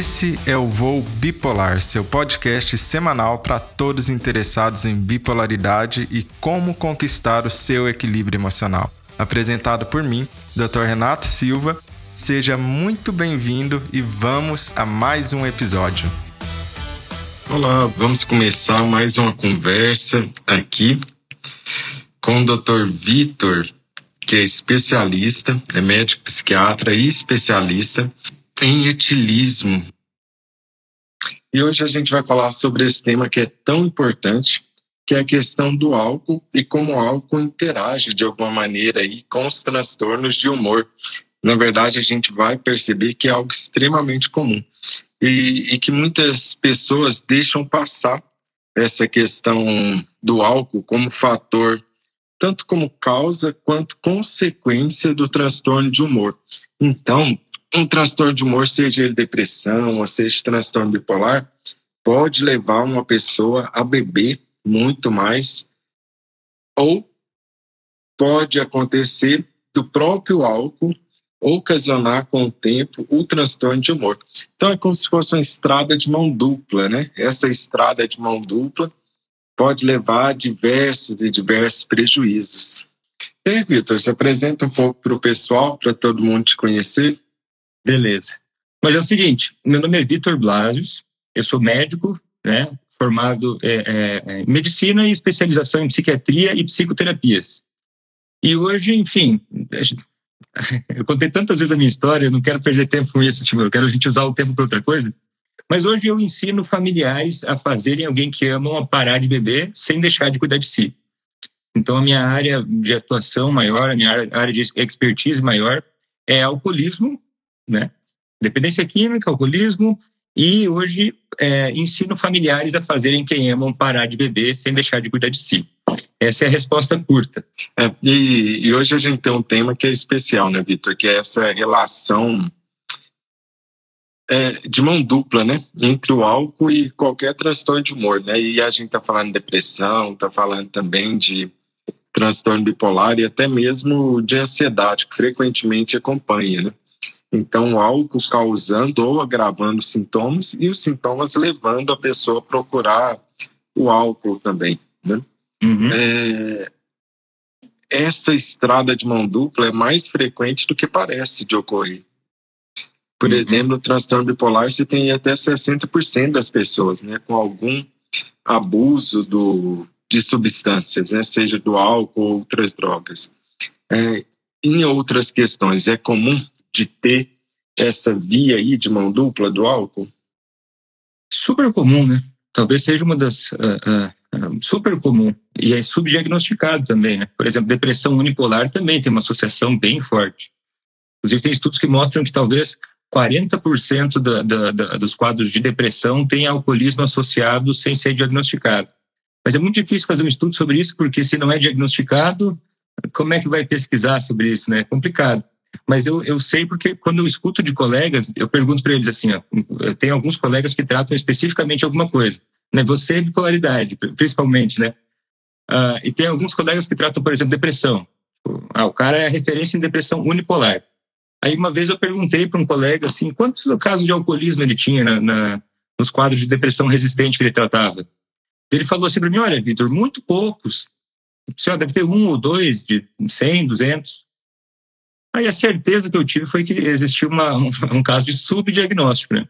Esse é o Voo Bipolar, seu podcast semanal para todos interessados em bipolaridade e como conquistar o seu equilíbrio emocional. Apresentado por mim, Dr. Renato Silva. Seja muito bem-vindo e vamos a mais um episódio. Olá, vamos começar mais uma conversa aqui com o Dr. Vitor, que é especialista, é médico psiquiatra e especialista em etilismo. E hoje a gente vai falar sobre esse tema que é tão importante, que é a questão do álcool e como o álcool interage de alguma maneira aí com os transtornos de humor. Na verdade, a gente vai perceber que é algo extremamente comum e, e que muitas pessoas deixam passar essa questão do álcool como fator tanto como causa quanto consequência do transtorno de humor. Então, um transtorno de humor, seja ele depressão ou seja transtorno bipolar, pode levar uma pessoa a beber muito mais ou pode acontecer do próprio álcool ocasionar com o tempo o transtorno de humor. Então é como se fosse uma estrada de mão dupla, né? Essa estrada de mão dupla pode levar a diversos e diversos prejuízos. E aí, Vitor, se apresenta um pouco para o pessoal, para todo mundo te conhecer. Beleza. Mas é o seguinte, meu nome é Vitor Blasius, eu sou médico, né, formado é, é, em medicina e especialização em psiquiatria e psicoterapias. E hoje, enfim, eu contei tantas vezes a minha história, eu não quero perder tempo com isso, tipo, eu quero a gente usar o tempo para outra coisa. Mas hoje eu ensino familiares a fazerem alguém que amam parar de beber sem deixar de cuidar de si. Então a minha área de atuação maior, a minha área de expertise maior é alcoolismo né? Dependência química, alcoolismo, e hoje é, ensino familiares a fazerem quem amam parar de beber sem deixar de cuidar de si. Essa é a resposta curta. É, e, e, hoje a gente tem um tema que é especial, né, Vitor? Que é essa relação é, de mão dupla, né? Entre o álcool e qualquer transtorno de humor, né? E a gente está falando de depressão, está falando também de transtorno bipolar e até mesmo de ansiedade, que frequentemente acompanha, né? Então, o álcool causando ou agravando sintomas e os sintomas levando a pessoa a procurar o álcool também. Né? Uhum. É, essa estrada de mão dupla é mais frequente do que parece de ocorrer. Por uhum. exemplo, no transtorno bipolar, você tem até 60% das pessoas né, com algum abuso do, de substâncias, né, seja do álcool ou outras drogas. É, em outras questões, é comum de ter essa via aí de mão dupla do álcool? Super comum, né? Talvez seja uma das. Uh, uh, super comum. E é subdiagnosticado também, né? Por exemplo, depressão unipolar também tem uma associação bem forte. Inclusive, tem estudos que mostram que talvez 40% da, da, da, dos quadros de depressão têm alcoolismo associado sem ser diagnosticado. Mas é muito difícil fazer um estudo sobre isso, porque se não é diagnosticado, como é que vai pesquisar sobre isso, né? É complicado. Mas eu, eu sei porque quando eu escuto de colegas, eu pergunto para eles assim, ó, tem alguns colegas que tratam especificamente alguma coisa, né? Você é bipolaridade, principalmente, né? Uh, e tem alguns colegas que tratam, por exemplo, depressão. Ah, o cara é referência em depressão unipolar. Aí uma vez eu perguntei para um colega assim, quantos casos de alcoolismo ele tinha na, na, nos quadros de depressão resistente que ele tratava? Ele falou assim para mim, olha, Vitor, muito poucos. Você deve ter um ou dois de 100, 200. Aí a certeza que eu tive foi que existiu uma, um, um caso de subdiagnóstico, né?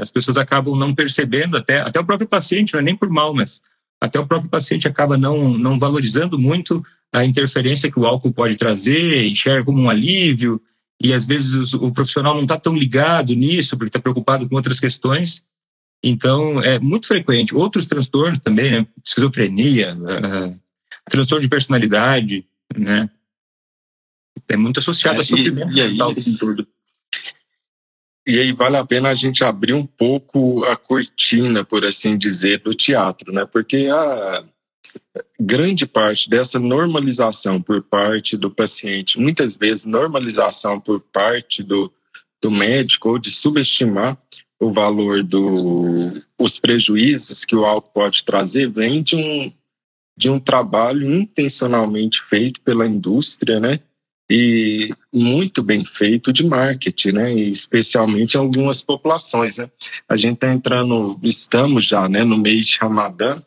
As pessoas acabam não percebendo, até, até o próprio paciente, não é nem por mal, mas até o próprio paciente acaba não, não valorizando muito a interferência que o álcool pode trazer, enxerga como um alívio, e às vezes o, o profissional não está tão ligado nisso, porque está preocupado com outras questões. Então, é muito frequente. Outros transtornos também, né? Esquizofrenia, uh, transtorno de personalidade, né? É muito associado é, a sofrimento e, e mental aí, todo. E aí vale a pena a gente abrir um pouco a cortina, por assim dizer, do teatro, né? Porque a grande parte dessa normalização por parte do paciente, muitas vezes normalização por parte do, do médico ou de subestimar o valor do, prejuízos que o álcool pode trazer, vem de um, de um trabalho intencionalmente feito pela indústria, né? E muito bem feito de marketing, né? E especialmente em algumas populações, né? A gente está entrando, estamos já, né, no mês de Ramadã,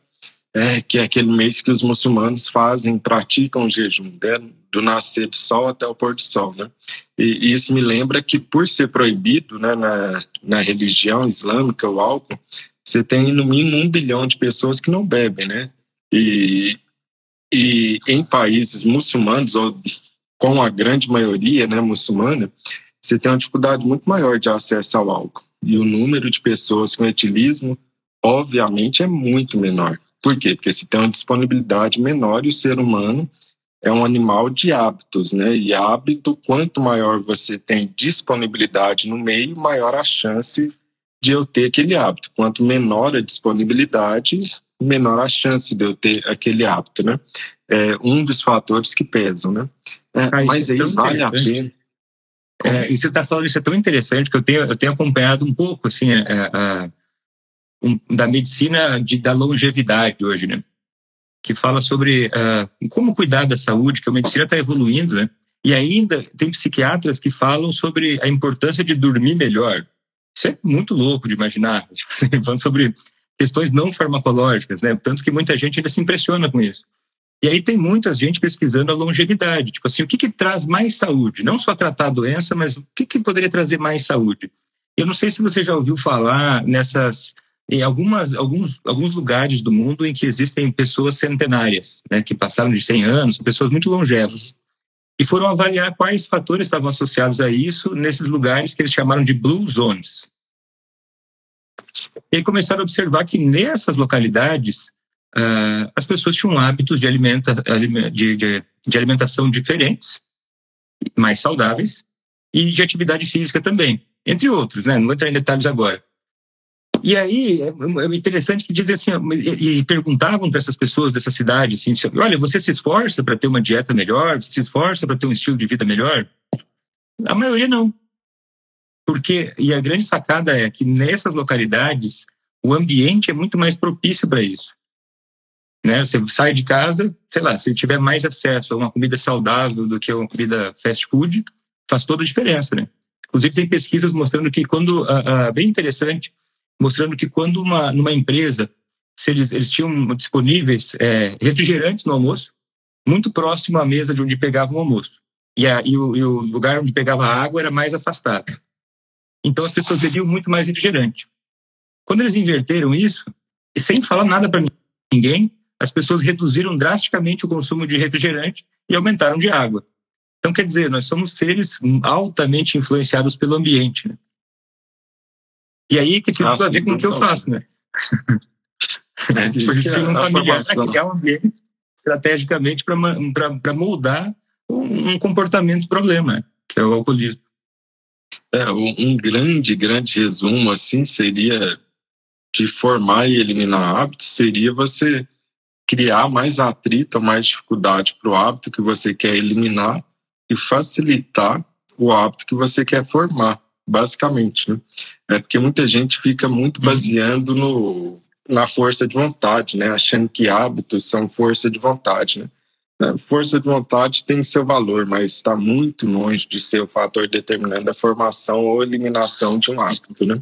é, que é aquele mês que os muçulmanos fazem, praticam o jejum, né? do nascer do sol até o pôr do sol, né? E, isso me lembra que por ser proibido, né, na, na religião islâmica o álcool, você tem no mínimo um bilhão de pessoas que não bebem, né? E, e em países muçulmanos ou com a grande maioria né, muçulmana, você tem uma dificuldade muito maior de acesso ao álcool. E o número de pessoas com etilismo, obviamente, é muito menor. Por quê? Porque você tem uma disponibilidade menor e o ser humano é um animal de hábitos, né? E hábito, quanto maior você tem disponibilidade no meio, maior a chance de eu ter aquele hábito. Quanto menor a disponibilidade, menor a chance de eu ter aquele hábito, né? É um dos fatores que pesam, né? É, ah, mas é aí vale a pena. É, e você está falando isso é tão interessante que eu tenho, eu tenho acompanhado um pouco assim a, a, um, da medicina de, da longevidade hoje, né? Que fala sobre uh, como cuidar da saúde, que a medicina está evoluindo, né? E ainda tem psiquiatras que falam sobre a importância de dormir melhor. Isso é muito louco de imaginar, assim, falando sobre questões não farmacológicas, né? Tanto que muita gente ainda se impressiona com isso. E aí tem muita gente pesquisando a longevidade, tipo assim, o que, que traz mais saúde? Não só tratar a doença, mas o que, que poderia trazer mais saúde? Eu não sei se você já ouviu falar nessas em algumas, alguns, alguns lugares do mundo em que existem pessoas centenárias, né, que passaram de 100 anos, pessoas muito longevas, e foram avaliar quais fatores estavam associados a isso nesses lugares que eles chamaram de blue zones. E aí começaram a observar que nessas localidades uh, as pessoas tinham hábitos de, alimenta, de, de, de alimentação diferentes, mais saudáveis, e de atividade física também, entre outros, né? Não vou entrar em detalhes agora. E aí é, é interessante que dizem assim, e perguntavam para essas pessoas dessa cidade assim, olha, você se esforça para ter uma dieta melhor, você se esforça para ter um estilo de vida melhor? A maioria não. Porque e a grande sacada é que nessas localidades o ambiente é muito mais propício para isso. Né? Você sai de casa, sei lá, se tiver mais acesso a uma comida saudável do que a uma comida fast food, faz toda a diferença, né? Inclusive tem pesquisas mostrando que quando, uh, uh, bem interessante, mostrando que quando uma, numa empresa, se eles, eles tinham disponíveis é, refrigerantes no almoço, muito próximo à mesa de onde pegavam o almoço. E, a, e, o, e o lugar onde pegava a água era mais afastado. Então as pessoas bebiam muito mais refrigerante. Quando eles inverteram isso, e sem falar nada para ninguém, as pessoas reduziram drasticamente o consumo de refrigerante e aumentaram de água. Então, quer dizer, nós somos seres altamente influenciados pelo ambiente. Né? E aí que tem tudo a ver com o que eu faço, né? É, Por isso, um familiar criar um ambiente estrategicamente para moldar um, comportamento problema, que é o alcoolismo. É, um grande, grande resumo, assim, seria de formar e eliminar hábitos, seria você criar mais atrito, mais dificuldade para o hábito que você quer eliminar e facilitar o hábito que você quer formar, basicamente. Né? É porque muita gente fica muito uhum. baseando no, na força de vontade, né? achando que hábitos são força de vontade. Né? É, força de vontade tem seu valor, mas está muito longe de ser o fator determinante da formação ou eliminação de um hábito, né?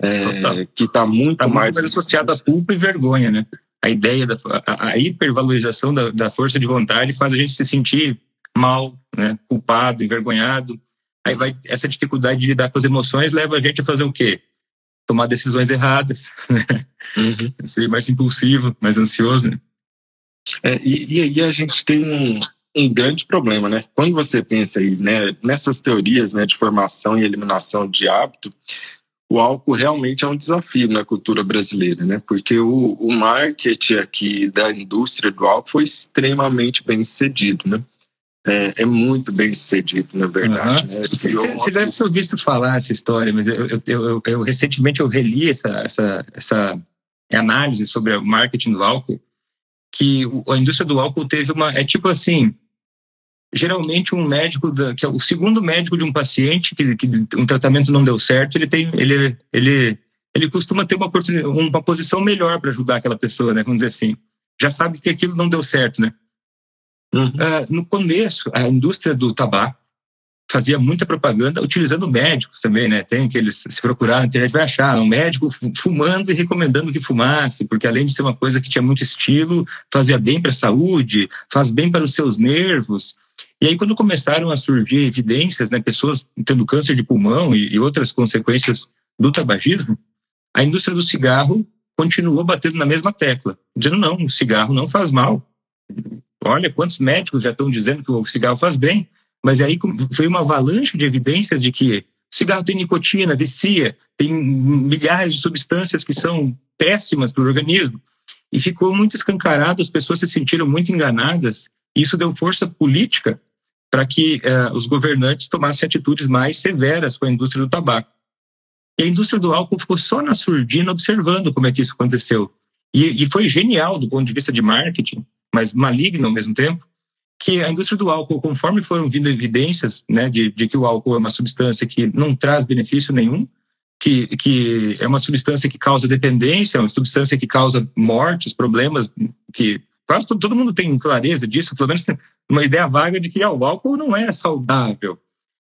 É, que está muito tá mais... mais associado a culpa e vergonha, né? A ideia da a, a hipervalorização da, da, força de vontade faz a gente se sentir mal, né, culpado, envergonhado. Aí vai essa dificuldade de lidar com as emoções leva a gente a fazer o quê? Tomar decisões erradas, né? Uhum. ser mais impulsivo, mais ansioso. Né? É, e, aí a gente tem um, um grande problema, né? Quando você pensa aí, né, nessas teorias, né, de formação e eliminação de hábito, o álcool realmente é um desafio na cultura brasileira, né? Porque o, o marketing aqui da indústria do álcool foi extremamente bem sucedido, né? É, é muito bem sucedido, na verdade. Uhum. Né? Você, você deve ter visto falar essa história, mas eu, eu, eu, eu, recentemente eu reli essa, essa, essa análise sobre o marketing do álcool, que a indústria do álcool teve uma. É tipo assim: geralmente um médico da, que é o segundo médico de um paciente que, que um tratamento não deu certo ele tem ele ele ele costuma ter uma oportunidade uma posição melhor para ajudar aquela pessoa né vamos dizer assim já sabe que aquilo não deu certo né Uhum. Uh, no começo, a indústria do tabaco fazia muita propaganda utilizando médicos também, né? Tem que eles se procurar na internet vai achar um médico fumando e recomendando que fumasse, porque além de ser uma coisa que tinha muito estilo, fazia bem para a saúde, faz bem para os seus nervos. E aí quando começaram a surgir evidências, né, pessoas tendo câncer de pulmão e, e outras consequências do tabagismo, a indústria do cigarro continuou batendo na mesma tecla, dizendo não, o cigarro não faz mal. Olha quantos médicos já estão dizendo que o cigarro faz bem. Mas aí foi uma avalanche de evidências de que cigarro tem nicotina, vicia, tem milhares de substâncias que são péssimas para o organismo. E ficou muito escancarado, as pessoas se sentiram muito enganadas. Isso deu força política para que uh, os governantes tomassem atitudes mais severas com a indústria do tabaco. E a indústria do álcool ficou só na surdina observando como é que isso aconteceu. E, e foi genial do ponto de vista de marketing, mas maligno ao mesmo tempo, que a indústria do álcool, conforme foram vindo evidências né, de, de que o álcool é uma substância que não traz benefício nenhum, que, que é uma substância que causa dependência, uma substância que causa mortes, problemas que quase todo, todo mundo tem clareza disso, pelo menos tem uma ideia vaga de que ah, o álcool não é saudável.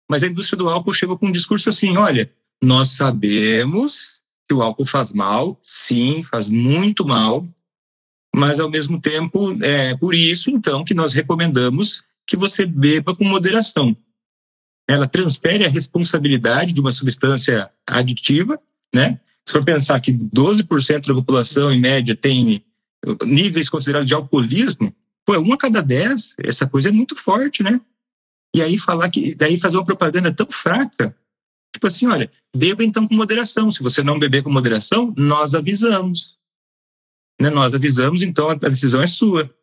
Mas a indústria do álcool chegou com um discurso assim: olha, nós sabemos que o álcool faz mal, sim, faz muito mal, mas ao mesmo tempo é por isso então que nós recomendamos que você beba com moderação. Ela transfere a responsabilidade de uma substância aditiva, né? Se for pensar que 12% da população em média tem níveis considerados de alcoolismo, pô, um a cada dez, essa coisa é muito forte, né? E aí falar que daí fazer uma propaganda tão fraca, tipo assim, olha, beba então com moderação. Se você não beber com moderação, nós avisamos né, nós avisamos, então a decisão é sua.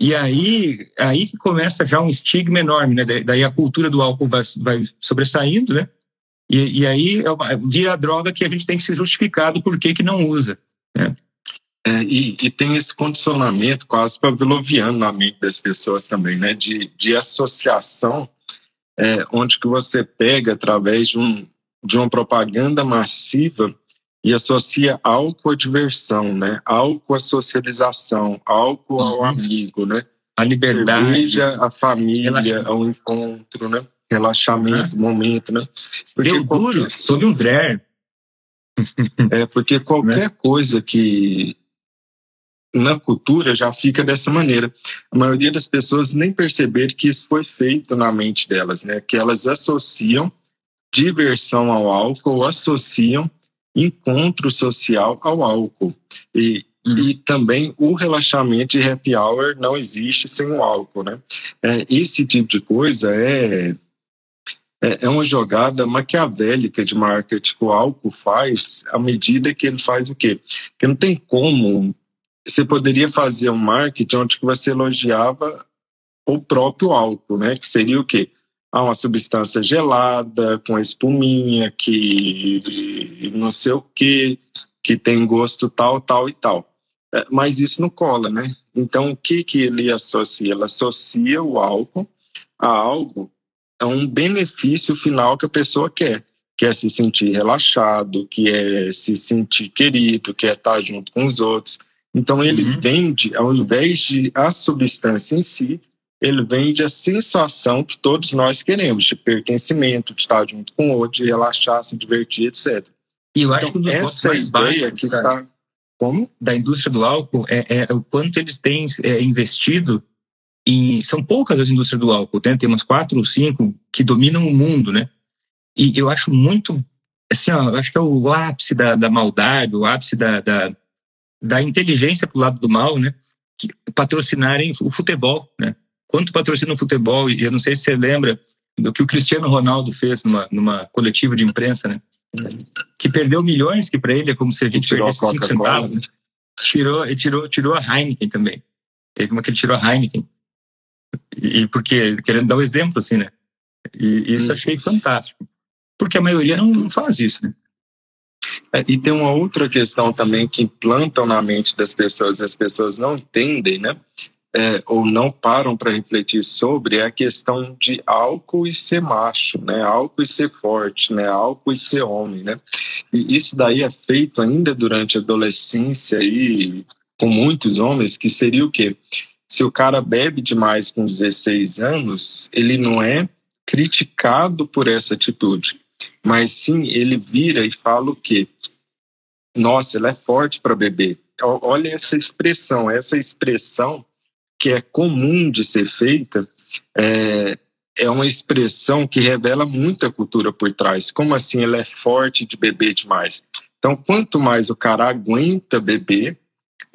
E aí, aí que começa já um estigma enorme, né? Daí a cultura do álcool vai, vai sobressaindo, né? E, e aí é vira a droga que a gente tem que se justificar do porquê que não usa, né? É, e, e, tem esse condicionamento quase pavloviano na mente das pessoas também, né? De, de associação, é, onde que você pega através de, um, de uma propaganda massiva e associa álcool à diversão, né? Álcool à socialização, álcool ao uhum. amigo, né? A liberdade. Cerveja, a família, ao encontro, né? Relaxamento, momento, né? Porque Deu qualquer... duro, sob um. É, porque qualquer né? coisa que na cultura já fica dessa maneira. A maioria das pessoas nem perceberam que isso foi feito na mente delas, né? Que elas associam diversão ao álcool, associam encontro social ao álcool. E, uhum. e também o relaxamento de happy hour não existe sem o álcool, né? É, esse tipo de coisa é, é, é uma jogada maquiavélica de marketing que o álcool faz à medida que ele faz o quê? Porque não tem como... Você poderia fazer um marketing onde você elogiava o próprio álcool, né? Que seria o quê? há uma substância gelada, com espuminha, que não sei o que, que tem gosto tal, tal e tal. É, mas isso não cola, né? Então, o que, que ele associa? Ele associa o álcool a algo, a um benefício final que a pessoa quer. Quer se sentir relaxado, quer se sentir querido, quer estar junto com os outros. Então, ele uhum. vende, ao invés de a substância em si, ele vende a sensação que todos nós queremos, de pertencimento, de estar junto com o outro, de relaxar, se divertir, etc. E eu acho então, que um dos pontos mais baixos que tá, como? da indústria do álcool é, é, o quanto eles têm é, investido em... São poucas as indústrias do álcool, né? tem umas quatro ou cinco que dominam o mundo, né? E eu acho muito... Assim, ó, eu acho que é o ápice da, da maldade, o ápice da, da, da inteligência pro lado do mal, né? Que patrocinarem o futebol, né? quanto patrocina o futebol, e eu não sei se você lembra do que o Cristiano Ronaldo fez numa, numa coletiva de imprensa, né? Que perdeu milhões, que para ele é como se a gente perdesse cinco centavos. Né? Tirou, e tirou, tirou a Heineken também. Teve uma que ele tirou a Heineken. E, porque, querendo dar o um exemplo, assim, né? E isso hum. achei fantástico. Porque a maioria não, não faz isso, né? É, e tem uma outra questão também que implantam na mente das pessoas, as pessoas não entendem, né? é, ou não param para refletir sobre é a questão de álcool e ser macho, né? Álcool e ser forte, né? Álcool e ser homem, né? E isso daí é feito ainda durante a adolescência e com muitos homens, que seria o quê? se o cara bebe demais com 16 anos, ele não é criticado por essa atitude, mas sim ele vira e fala o quê? Nossa, ele é forte para beber. Olha essa expressão, essa expressão que é comum de ser feita é, é uma expressão que revela muita cultura por trás. Como assim ele é forte de beber demais? Então, quanto mais o cara aguenta beber,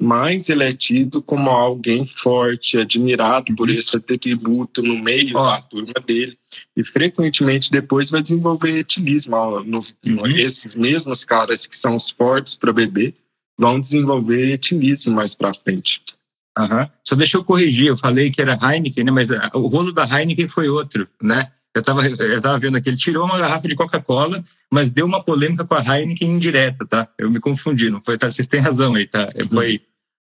mais ele é tido como alguém forte, admirado por esse atributo no meio oh. da turma dele. E frequentemente depois vai desenvolver etilismo. No, uhum. Esses mesmos caras que são os fortes para beber vão desenvolver etilismo mais para frente. Uhum. Só deixa eu corrigir, eu falei que era Heineken, né? mas o rolo da Heineken foi outro, né? Eu estava eu tava vendo aqui, ele tirou uma garrafa de Coca-Cola, mas deu uma polêmica com a Heineken indireta, tá? Eu me confundi, não foi, tá? Vocês têm razão aí, tá? Foi,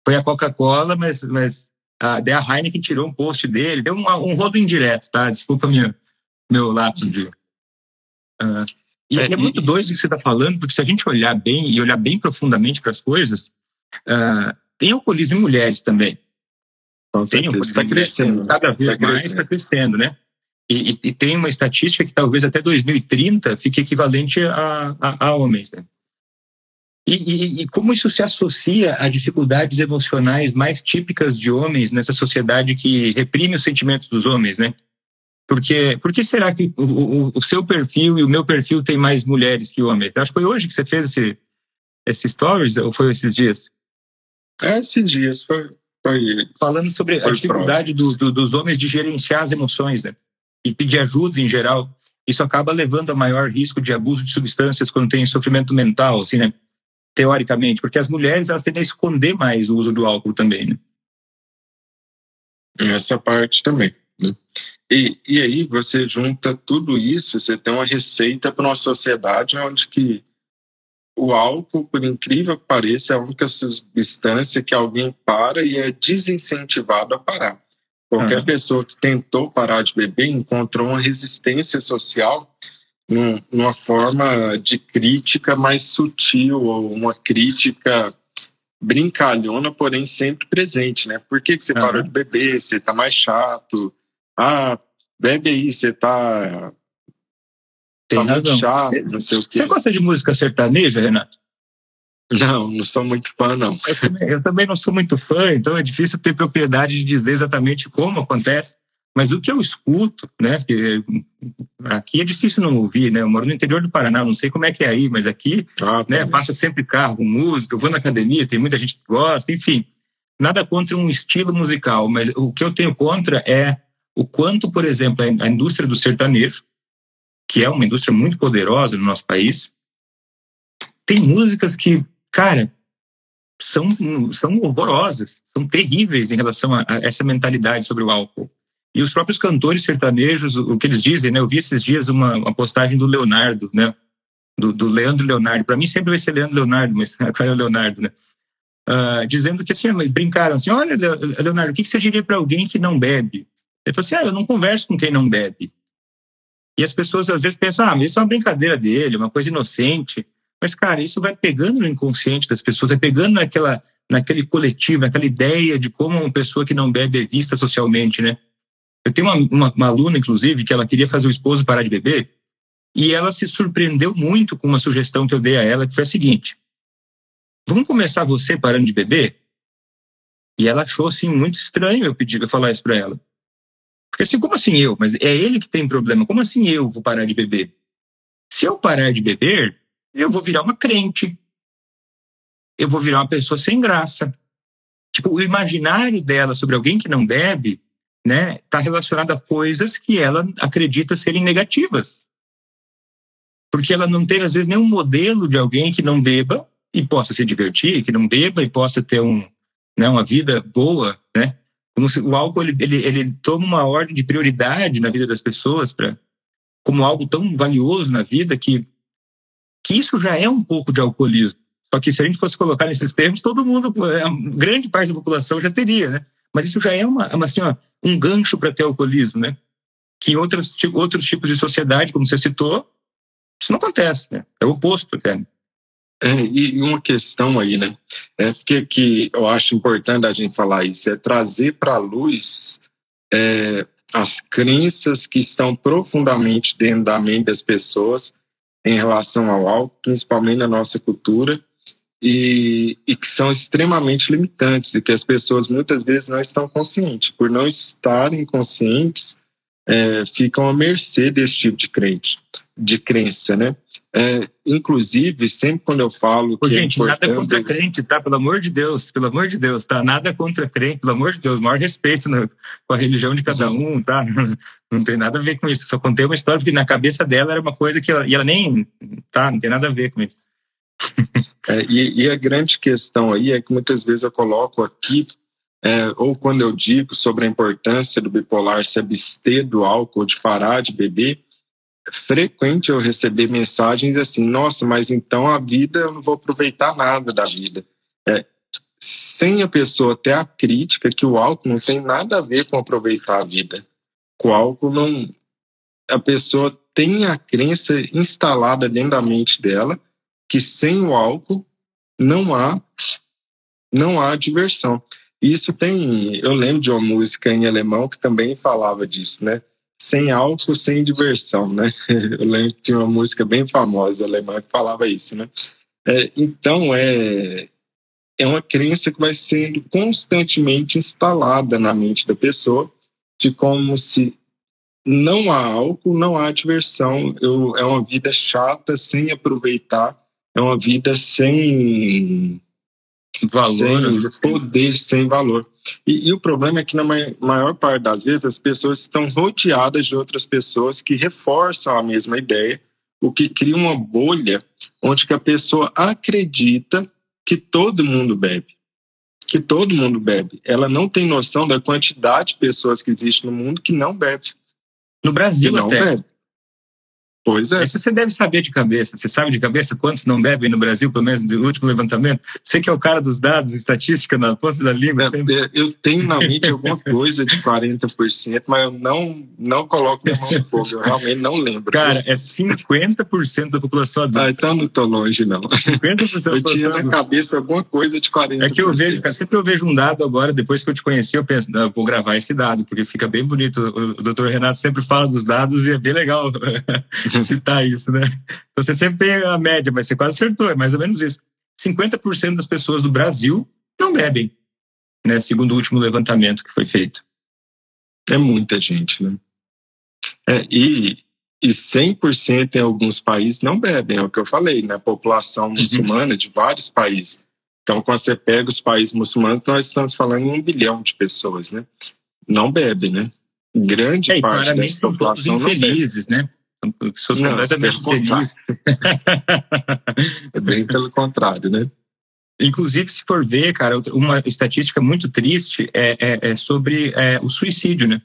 foi a Coca-Cola, mas, mas a, daí a Heineken tirou um post dele, deu um, um rolo indireto, tá? Desculpa minha, meu lapso de... Uh, e é, é muito doido o que você está falando, porque se a gente olhar bem e olhar bem profundamente para as coisas, uh, tem alcoolismo em mulheres também. tem está crescendo. Né? Cada vez tá mais está crescendo, né? E, e, e, tem uma estatística que talvez até 2030 fique equivalente a, a, a homens, né? E, e, e, como isso se associa a dificuldades emocionais mais típicas de homens nessa sociedade que reprime os sentimentos dos homens, né? Porque por que será que o, o, o, seu perfil e o meu perfil tem mais mulheres que homens? Acho que foi hoje que você fez esse, esse stories ou foi esses dias? É, esses dias foi. foi Falando sobre foi a dificuldade do, do, dos homens de gerenciar as emoções, né? E pedir ajuda em geral. Isso acaba levando a maior risco de abuso de substâncias quando tem sofrimento mental, assim, né? Teoricamente, porque as mulheres elas tendem a esconder mais o uso do álcool também, né? Essa parte também. Né? E, e aí você junta tudo isso, você tem uma receita para uma sociedade onde que o álcool, por incrível que pareça, é a única substância que alguém para e é desincentivado a parar. Qualquer uhum. pessoa que tentou parar de beber encontrou uma resistência social num, numa forma de crítica mais sutil ou uma crítica brincalhona, porém sempre presente, né? Por que, que você uhum. parou de beber? Você tá mais chato? Ah, bebe aí, você tá tem tá razão. Chato, você, você gosta de música sertaneja, Renato? Não, não sou muito fã, não. Eu também, eu também, não sou muito fã, então é difícil ter propriedade de dizer exatamente como acontece. Mas o que eu escuto, né? Aqui é difícil não ouvir, né? Eu moro no interior do Paraná, não sei como é que é aí, mas aqui, ah, tá né? Passa sempre carro, música, eu vou na academia, tem muita gente que gosta, enfim. Nada contra um estilo musical, mas o que eu tenho contra é o quanto, por exemplo, a indústria do sertanejo, que é uma indústria muito poderosa no nosso país, tem músicas que, cara, são, são horrorosas, são terríveis em relação a, a essa mentalidade sobre o álcool. E os próprios cantores sertanejos, o, que eles dizem, né? Eu vi esses dias uma, uma postagem do Leonardo, né? Do, do Leandro Leonardo. Para mim sempre vai ser Leandro Leonardo, mas qual é o Leonardo, né? Uh, dizendo que assim, brincaram assim: olha, Leonardo, o que, você diria para alguém que não bebe? Ele falou assim: ah, eu não converso com quem não bebe. E as pessoas às vezes pensam, ah, isso é uma brincadeira dele, uma coisa inocente. Mas, cara, isso vai pegando no inconsciente das pessoas, vai pegando naquela, naquele coletivo, naquela ideia de como uma pessoa que não bebe é vista socialmente, né? Eu tenho uma, uma, uma aluna, inclusive, que ela queria fazer o esposo parar de beber, e ela se surpreendeu muito com uma sugestão que eu dei a ela, que foi a seguinte: vamos começar você parando de beber? E ela achou assim muito estranho eu pedir eu falar isso para ela. Porque assim, como assim eu? Mas é ele que tem problema. Como assim eu vou parar de beber? Se eu parar de beber, eu vou virar uma crente. Eu vou virar uma pessoa sem graça. Tipo, o imaginário dela sobre alguém que não bebe, né, está relacionado a coisas que ela acredita serem negativas. Porque ela não tem, às vezes, nenhum modelo de alguém que não beba e possa se divertir, que não beba e possa ter um, né, uma vida boa, né? Como se o álcool ele, ele, ele toma uma ordem de prioridade na vida das pessoas como algo tão valioso na vida que que isso já é um pouco de alcoolismo. Só que se a gente fosse colocar nesses termos, todo mundo, é, grande parte da população já teria, né? Mas isso já é uma, uma assim, ó, um gancho para ter alcoolismo, né? Que em outros, outros tipos de sociedade, como você citou, isso não acontece, né? É o oposto até. É, e uma questão aí, né? É porque que eu acho importante a gente falar isso, é trazer para a luz é, as crenças que estão profundamente dentro da mente das pessoas em relação ao álcool, principalmente na nossa cultura, e, e, que são extremamente limitantes e que as pessoas muitas vezes não estão conscientes. Por não estarem conscientes, é, ficam à mercê desse tipo de crente, de crença, né? É, inclusive, sempre quando eu falo Ô, que é gente, é importante... nada contra crente, tá? Pelo amor de Deus, pelo amor de Deus, tá? Nada contra crente, pelo amor de Deus, maior respeito na, com a religião de cada um, tá? Não tem nada a ver com isso. Só contei uma história porque na cabeça dela era uma coisa que ela, e ela nem, tá? Não tem nada a ver com isso. É, e, e, a grande questão aí é que muitas vezes eu coloco aqui, é, ou quando eu digo sobre a importância do bipolar se abster do álcool, de parar de beber, frequente eu receber mensagens assim: nossa, mas então a vida eu não vou aproveitar nada da vida. É, sem a pessoa ter a crítica que o álcool não tem nada a ver com aproveitar a vida. Com o álcool não. A pessoa tem a crença instalada dentro da mente dela que sem o álcool não há não há diversão. Isso tem, eu lembro de uma música em alemão que também falava disso, né? Sem álcool, sem diversão, né? Eu lembro tinha uma música bem famosa alemã que falava isso, né? É, então é é uma crença que vai sendo constantemente instalada na mente da pessoa de como se não há álcool, não há diversão, eu, é uma vida chata sem aproveitar é uma vida sem valor, sem né? poder, sem valor. E, e, o problema é que na maior parte das vezes as pessoas estão rodeadas de outras pessoas que reforçam a mesma ideia, o que cria uma bolha onde que a pessoa acredita que todo mundo bebe. Que todo mundo bebe. Ela não tem noção da quantidade de pessoas que existem no mundo que não bebe. No Brasil que não até. Bebe. Pois é. Isso você deve saber de cabeça. Você sabe de cabeça quantos não bebem no Brasil, pelo menos no último levantamento? Você que é o cara dos dados, estatística na ponta da língua. É, sempre... Eu tenho na mente alguma coisa de 40%, mas eu não, não coloco minha mão no fogo. Eu realmente não lembro. Cara, é 50% da população adulta. Ah, então não estou longe, não. 50% da eu tinha na cabeça alguma coisa de 40%. É que eu vejo, cara, sempre eu vejo um dado agora, depois que eu te conheci, eu penso, não, vou gravar esse dado, porque fica bem bonito. O doutor Renato sempre fala dos dados e é bem legal. citar isso, né? Então você sempre tem a média, mas você quase acertou, é mais ou menos isso. 50% das pessoas do Brasil não bebem, né? Segundo o último levantamento que foi feito. É muita gente, né? É, e, e 100% em alguns países não bebem, é o que eu falei, né? População uhum. muçulmana uhum. de vários países. Então, quando você pega os países muçulmanos, nós estamos falando em um bilhão de pessoas, né? Não bebe, né? Grande é, parte dessa população não bebe. né? São pessoas não, completamente é bem pelo contrário, né? Inclusive, se for ver, cara, uma estatística muito triste é, é, é sobre é, o suicídio, né?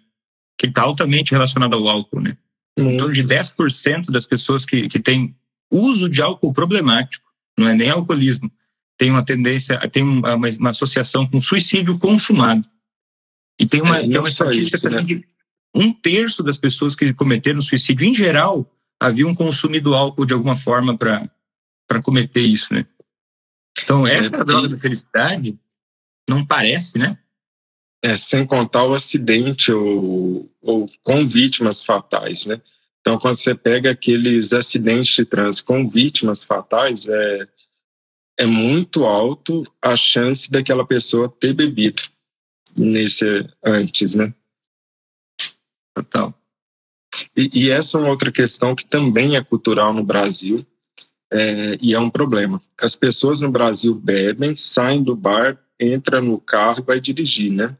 Que está altamente relacionado ao álcool, né? Em torno de 10% das pessoas que, que têm uso de álcool problemático, não é nem alcoolismo, tem uma tendência, tem uma, uma associação com suicídio consumado. E tem uma, é, tem uma estatística isso, também né? de um terço das pessoas que cometeram suicídio, em geral, haviam consumido álcool de alguma forma para cometer isso, né? Então, é, essa é, droga da felicidade não parece, né? É, sem contar o acidente ou, ou com vítimas fatais, né? Então, quando você pega aqueles acidentes de trânsito com vítimas fatais, é, é muito alto a chance daquela pessoa ter bebido nesse antes, né? Total. E, e, essa é uma outra questão que também é cultural no Brasil é, e é um problema. As pessoas no Brasil bebem, saem do bar, entram no carro e vai dirigir, né?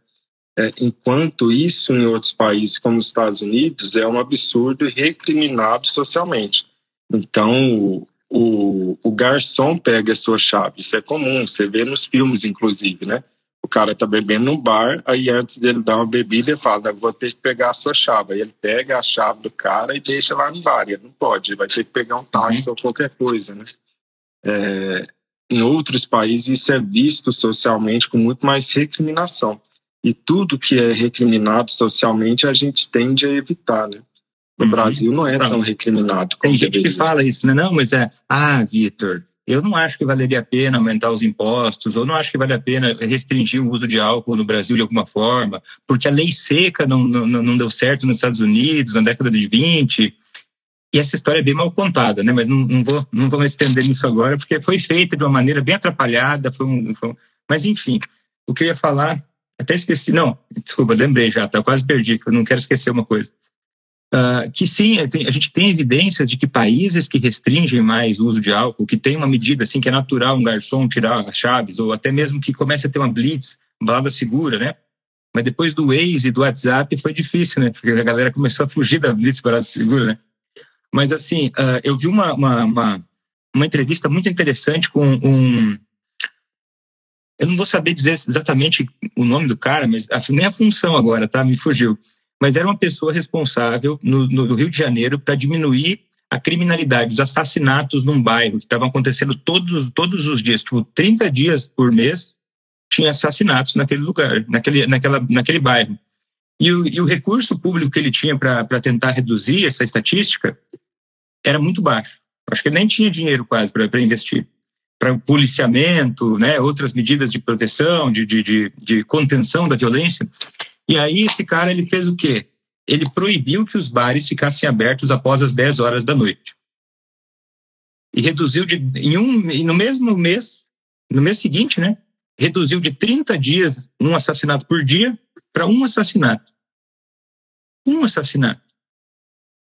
É, enquanto isso em outros países como os Estados Unidos é um absurdo e recriminado socialmente. Então o, o, o garçom pega a sua chave, isso é comum, você vê nos filmes inclusive, né? O cara tá bebendo no bar, aí antes dele dar uma bebida, ele fala, vou ter que pegar a sua chave. Aí ele pega a chave do cara e deixa lá no bar. Ele não pode, ele vai ter que pegar um táxi uhum. ou qualquer coisa, né? É, em outros países isso é visto socialmente com muito mais recriminação. E tudo que é recriminado socialmente a gente tende a evitar, né? No uhum. Brasil não é tão recriminado como Tem gente deveria. que fala isso, né? Não, mas é, ah, Vitor, eu não acho que valeria a pena aumentar os impostos, ou não acho que vale a pena restringir o uso de álcool no Brasil de alguma forma, porque a lei seca não, não, não deu certo nos Estados Unidos na década de 20. E essa história é bem mal contada, né? Mas não, não vou não vou me estender nisso agora, porque foi feita de uma maneira bem atrapalhada. Foi um, foi um... Mas, enfim, o que eu ia falar, até esqueci. Não, desculpa, lembrei já, tá? quase perdi, eu não quero esquecer uma coisa. Uh, que sim, é, a gente tem evidências de que países que restringem mais o uso de álcool, que tem uma medida assim que é natural um garçom tirar as chaves, ou até mesmo que comece a ter uma blitz, balada segura, né? Mas depois do Waze e do WhatsApp foi difícil, né? Porque a galera começou a fugir da blitz balada segura, né? Mas assim, uh, eu vi uma, uma, uma, uma, entrevista muito interessante com um. Eu não vou saber dizer exatamente o nome do cara, mas nem a função agora, tá? Me fugiu mas era uma pessoa responsável no, no Rio de Janeiro para diminuir a criminalidade, os assassinatos num bairro que estavam acontecendo todos, todos os dias, tipo 30 dias por mês, tinha assassinatos naquele lugar, naquele, naquela, naquele bairro. E o, e o recurso público que ele tinha para tentar reduzir essa estatística era muito baixo. Acho que ele nem tinha dinheiro quase para investir. Para policiamento, né, outras medidas de proteção, de, de, de, de contenção da violência. E aí esse cara ele fez o quê? Ele proibiu que os bares ficassem abertos após as 10 horas da noite. E reduziu de em um no mesmo mês, no mês seguinte, né? Reduziu de 30 dias um assassinato por dia para um assassinato. Um assassinato.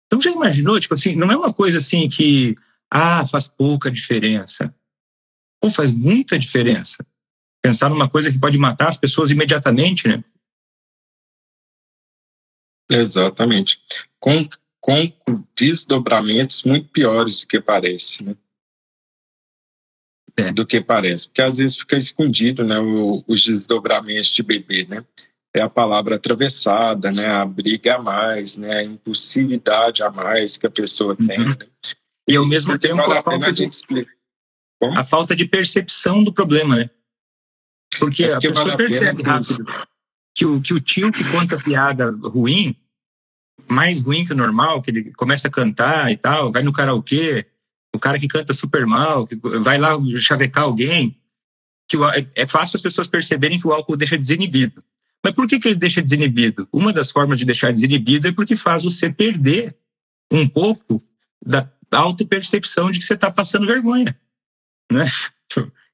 Então já imaginou, tipo assim, não é uma coisa assim que ah, faz pouca diferença. Ou faz muita diferença. Pensar numa coisa que pode matar as pessoas imediatamente, né? Exatamente. Com, com desdobramentos muito piores do que parece, né? É. Do que parece. Porque às vezes fica escondido, né? O, os desdobramentos de bebê, né? É a palavra atravessada, né? A briga a mais, né? A impulsividade a mais que a pessoa uhum. tem. Né? E ao mesmo tempo vale a, falta de, a falta de percepção do problema, né? Porque, é porque a pessoa vale a percebe rápido que o, que o tio que conta piada ruim, mais ruim que o normal, que ele começa a cantar e tal, vai no karaokê, o cara que canta super mal, que vai lá chavecar alguém, que o, é, é fácil as pessoas perceberem que o álcool deixa desinibido. Mas por que, que ele deixa desinibido? Uma das formas de deixar desinibido é porque faz você perder um pouco da auto-percepção de que você está passando vergonha. Né?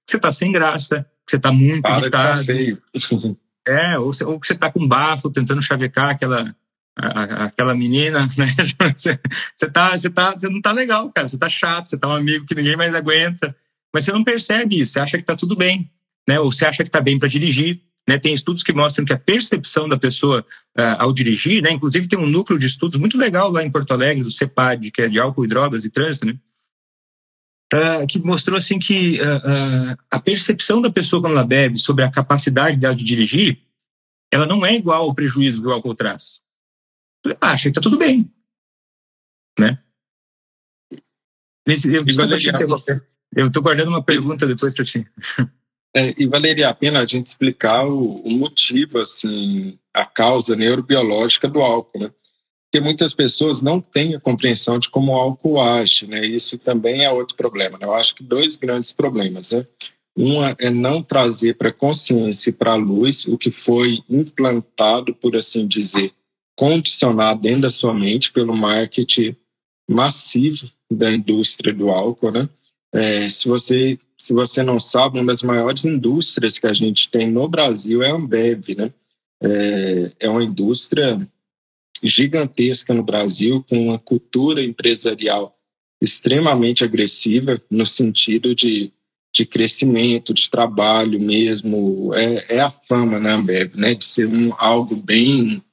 Que você está sem graça, que você está muito Para irritado. Tá feio. É, ou, ou que você está com bafo tentando chavecar aquela, a, aquela menina, né? Você, você, tá, você, tá, você não tá legal, cara. Você tá chato, você tá um amigo que ninguém mais aguenta. Mas você não percebe isso, você acha que tá tudo bem, né? Ou você acha que tá bem para dirigir. Né, tem estudos que mostram que a percepção da pessoa uh, ao dirigir, né, inclusive tem um núcleo de estudos muito legal lá em Porto Alegre, do CEPAD, que é de álcool e drogas e trânsito, né, uh, que mostrou assim que uh, a percepção da pessoa quando ela bebe sobre a capacidade dela de dirigir, ela não é igual ao prejuízo que o álcool traz. Acha que tá tudo bem, né? Eu estou guardando uma pergunta depois para ti. É, e valeria a pena a gente explicar o, o, motivo, assim, a causa neurobiológica do álcool, né? Porque muitas pessoas não têm a compreensão de como o álcool age, né? Isso também é outro problema. Né? Eu acho que dois grandes problemas, né? Uma é não trazer para consciência e para a luz o que foi implantado, por assim dizer, condicionado dentro da sua mente pelo marketing massivo da indústria do álcool, né? É, se você se você não sabe, uma das maiores indústrias que a gente tem no Brasil é a Ambev, né? É, é uma indústria gigantesca no Brasil, com uma cultura empresarial extremamente agressiva, no sentido de, de crescimento, de trabalho mesmo. É, é a fama, né, Ambev, né, de ser um, algo bem.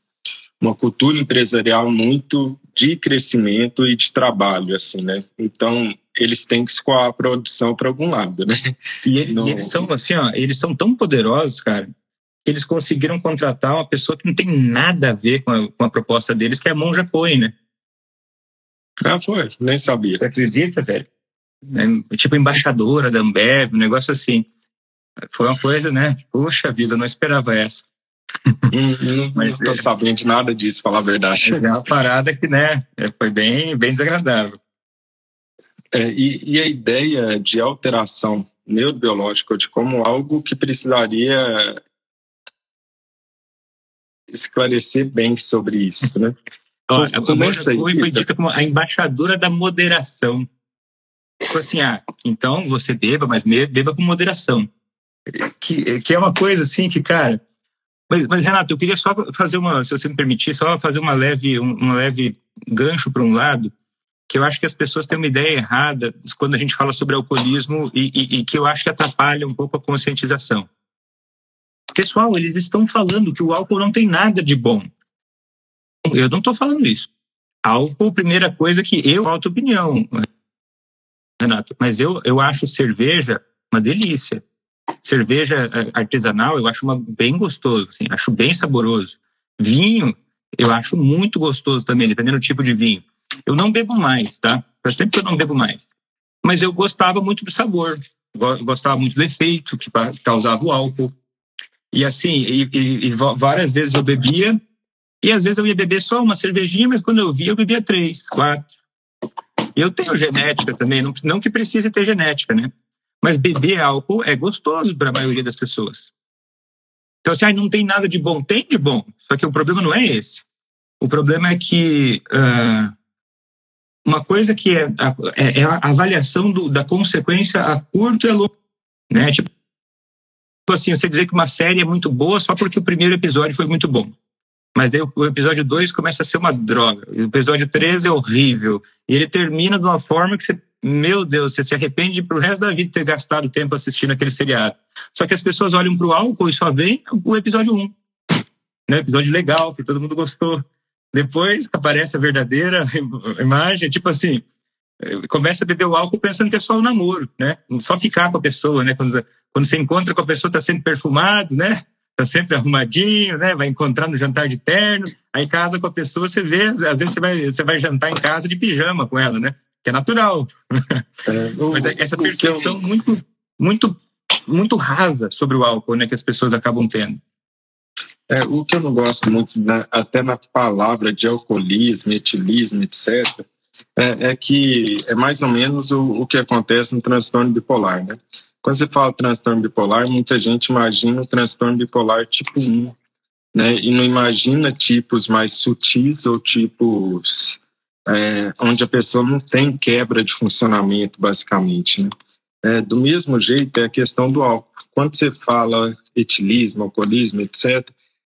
uma cultura empresarial muito de crescimento e de trabalho, assim, né? Então, eles têm que escoar a produção para algum lado, né? E, ele, no... e, eles são assim, ó, eles são tão poderosos, cara, que eles conseguiram contratar uma pessoa que não tem nada a ver com a, com a proposta deles, que é a Monja Coen, né? Ah, foi, nem sabia. Você acredita, velho? É, tipo embaixadora da Ambev, um negócio assim. Foi uma coisa, né? Poxa vida, não esperava essa. Hum, mas não tô é, sabendo de nada disso, falar a verdade. é uma parada que, né, é, foi bem, bem desagradável. É, e, e a ideia de alteração neurobiológica de como algo que precisaria esclarecer bem sobre isso, né? Ó, a Começa aí, foi dita como a embaixadora da moderação. Tipo assim, ah, então você beba, mas beba com moderação. Que, que é uma coisa assim que, cara. Mas, mas, Renato, eu queria só fazer uma, se você me permitir, só fazer uma leve, um, um leve gancho para um lado, que eu acho que as pessoas têm uma ideia errada quando a gente fala sobre alcoolismo e, e, e que eu acho que atrapalha um pouco a conscientização. Pessoal, eles estão falando que o álcool não tem nada de bom. Eu não estou falando isso. Álcool, primeira coisa que eu, alta opinião, Renato, mas eu, eu acho cerveja uma delícia. Cerveja eh, artesanal eu acho uma, bem gostoso, assim, acho bem saboroso. Vinho eu acho muito gostoso também, dependendo do tipo de vinho. Eu não bebo mais, tá? Faz tempo que eu não bebo mais. Mas eu gostava muito do sabor, gostava muito do efeito que causava o álcool. E assim, e, e, e várias vezes eu bebia, e às vezes eu ia beber só uma cervejinha, mas quando eu via, eu bebia três, quatro. Eu tenho genética também, não, não que precise ter genética, né? Mas beber álcool é gostoso para a maioria das pessoas. Então, assim, ah, não tem nada de bom. Tem de bom, só que o problema não é esse. O problema é que uh, uma coisa que é a, é, é a avaliação do, da consequência a curto e a longo, né? Tipo assim, você dizer que uma série é muito boa só porque o primeiro episódio foi muito bom. Mas daí o episódio 2 começa a ser uma droga. O episódio 3 é horrível. E ele termina de uma forma que você, meu Deus, você se arrepende pro resto da vida de ter gastado tempo assistindo aquele seriado. Só que as pessoas olham pro álcool e só veem o episódio 1. Um. Né? Episódio legal, que todo mundo gostou. Depois aparece a verdadeira imagem, tipo assim, começa a beber o álcool pensando que é só o namoro, né? Só ficar com a pessoa, né? Quando, quando você encontra com a pessoa, tá sempre perfumado, né? tá sempre arrumadinho, né? Vai encontrar no jantar de terno, aí casa com a pessoa, você vê, às vezes você vai, você vai jantar em casa de pijama com ela, né? Que é natural. É, o, Mas é essa percepção eu... muito, muito, muito rasa sobre o álcool, né? Que as pessoas acabam tendo. É, o que eu não gosto muito, né, até na palavra de alcoolismo, etilismo, etc., é, é, que é mais ou menos o, o que acontece no transtorno bipolar, né? Quando você fala transtorno bipolar, muita gente imagina o transtorno bipolar tipo 1, né? E não imagina tipos mais sutis ou tipos é, onde a pessoa não tem quebra de funcionamento, basicamente, né? É, do mesmo jeito é a questão do álcool. Quando você fala etilismo, alcoolismo, etc.,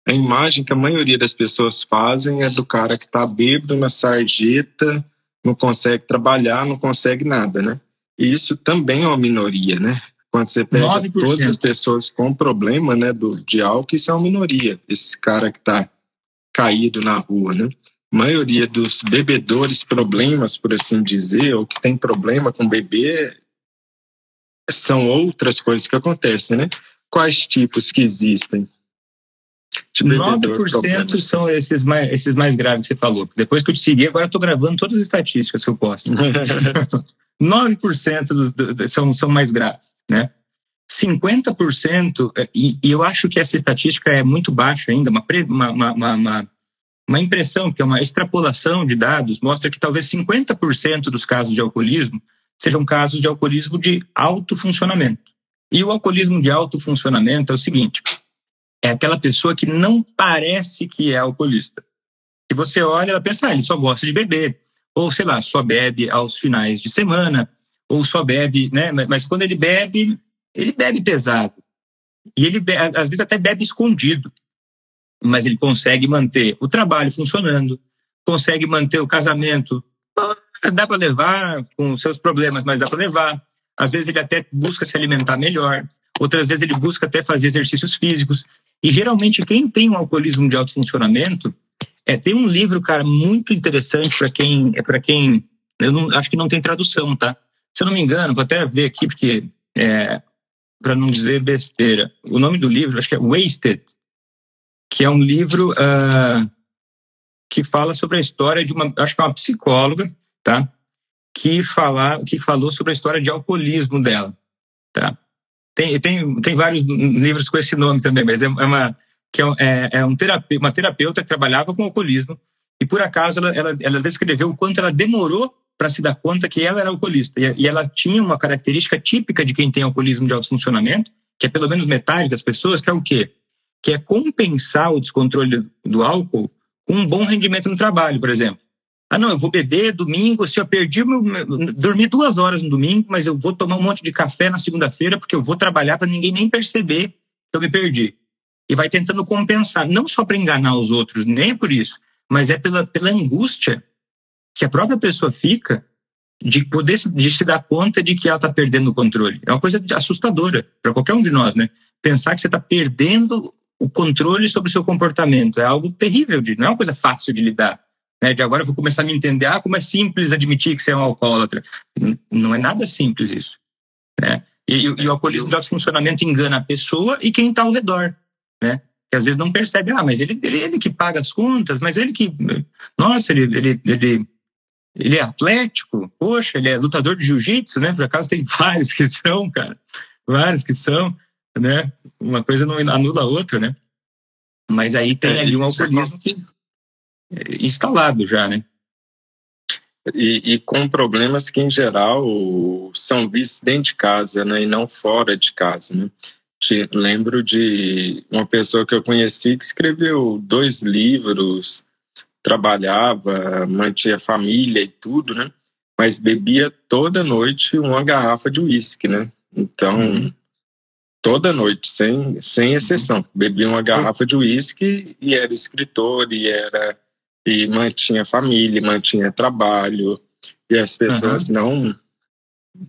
a imagem que a maioria das pessoas fazem é do cara que está bêbado na sarjeta, não consegue trabalhar, não consegue nada, né? E isso também é uma minoria, né? Quando você pega 9%. todas as pessoas com problema né, do, de álcool, isso é uma minoria. Esse cara que está caído na rua, né? A maioria dos bebedores problemas, por assim dizer, ou que tem problema com beber, são outras coisas que acontecem, né? Quais tipos que existem? De 9% são esses mais, esses mais graves que você falou. Depois que eu te segui, agora eu estou gravando todas as estatísticas que eu posso. 9% dos, dos, são, são mais graves né? 50%, é, e, e eu acho que essa estatística é muito baixa ainda, uma, uma, uma, uma, uma impressão, que é uma extrapolação de dados, mostra que talvez 50% dos casos de alcoolismo sejam casos de alcoolismo de alto funcionamento. E o alcoolismo de alto funcionamento é o seguinte: é aquela pessoa que não parece que é alcoolista. Que você olha, ela pensa, ah, ele só gosta de beber, ou sei lá, só bebe aos finais de semana, ou só bebe, né? Mas quando ele bebe, ele bebe pesado. E ele bebe, às vezes até bebe escondido. Mas ele consegue manter o trabalho funcionando, consegue manter o casamento. Dá para levar com seus problemas, mas dá para levar. Às vezes ele até busca se alimentar melhor, outras vezes ele busca até fazer exercícios físicos. E geralmente quem tem um alcoolismo de alto funcionamento, é, tem um livro, cara, muito interessante para quem, é para quem, eu não, acho que não tem tradução, tá? Se eu não me engano, vou até ver aqui, porque, é, para não dizer besteira, o nome do livro, acho que é Wasted, que é um livro uh, que fala sobre a história de uma, acho que é uma psicóloga, tá? Que, fala, que falou sobre a história de alcoolismo dela, tá? Tem, tem, tem vários livros com esse nome também, mas é, é uma, que é, é, é um uma terapeuta que trabalhava com alcoolismo e por acaso ela, ela, ela descreveu o quanto ela demorou para se dar conta que ela era alcoolista. E ela tinha uma característica típica de quem tem alcoolismo de alto funcionamento, que é pelo menos metade das pessoas, que é o quê? Que é compensar o descontrole do álcool com um bom rendimento no trabalho, por exemplo. Ah, não, eu vou beber domingo, se eu perdi, meu, dormi duas horas no domingo, mas eu vou tomar um monte de café na segunda-feira porque eu vou trabalhar para ninguém nem perceber que eu me perdi. E vai tentando compensar, não só para enganar os outros, nem por isso, mas é pela, pela angústia que a própria pessoa fica de poder de se dar conta de que ela está perdendo o controle. É uma coisa assustadora para qualquer um de nós, né? Pensar que você está perdendo o controle sobre o seu comportamento é algo terrível, não é uma coisa fácil de lidar. Né? De agora eu vou começar a me entender, ah, como é simples admitir que você é um alcoólatra. Não é nada simples isso. Né? E, e o alcoolismo de alto funcionamento engana a pessoa e quem está ao redor. Né? Que às vezes não percebe, ah, mas ele, ele, ele que paga as contas, mas ele que. Nossa, ele, ele, ele ele é atlético, poxa, ele é lutador de jiu-jitsu, né? Por acaso tem vários que são, cara, vários que são, né? Uma coisa não anula a outra, né? Mas aí tem é, ali um alcoolismo que é instalado já, né? E, e, com problemas que, em geral, são vistos dentro de casa né, e não fora de casa. Né? Te lembro de uma pessoa que eu conheci que escreveu dois livros trabalhava, mantinha família e tudo, né? Mas bebia toda noite uma garrafa de uísque, né? Então, uhum. toda noite, sem, sem exceção. Uhum. Bebia uma garrafa de uísque e era escritor, e era e mantinha família, mantinha trabalho, e as pessoas uhum. não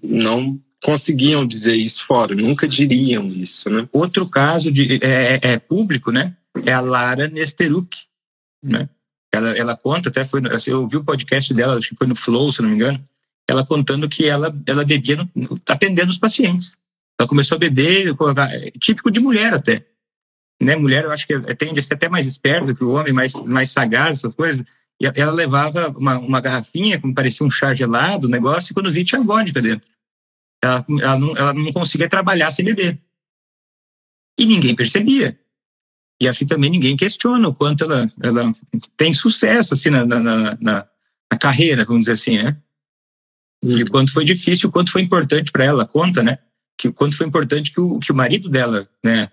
não conseguiam dizer isso fora, nunca diriam isso, né? Outro caso de é, é público, né? É a Lara Nesteruk, né? Ela, ela conta, até foi, assim, eu ouvi o podcast dela, acho que foi no Flow, se não me engano, ela contando que ela, ela bebia no, atendendo os pacientes. Ela começou a beber, típico de mulher até. Né? Mulher, eu acho que tende a ser até mais esperta que o homem, mais, mais sagaz, essas coisas. E ela levava uma, uma garrafinha, como parecia um chá gelado, negócio, e quando via tinha vodka dentro. Ela, ela, não, ela não conseguia trabalhar sem beber. E ninguém percebia. E acho que também ninguém questiona o quanto ela, ela tem sucesso assim na, na, na, na carreira, vamos dizer assim, né? E o quanto foi difícil, o quanto foi importante para ela, conta, né? Que o quanto foi importante que o, que o marido dela, né,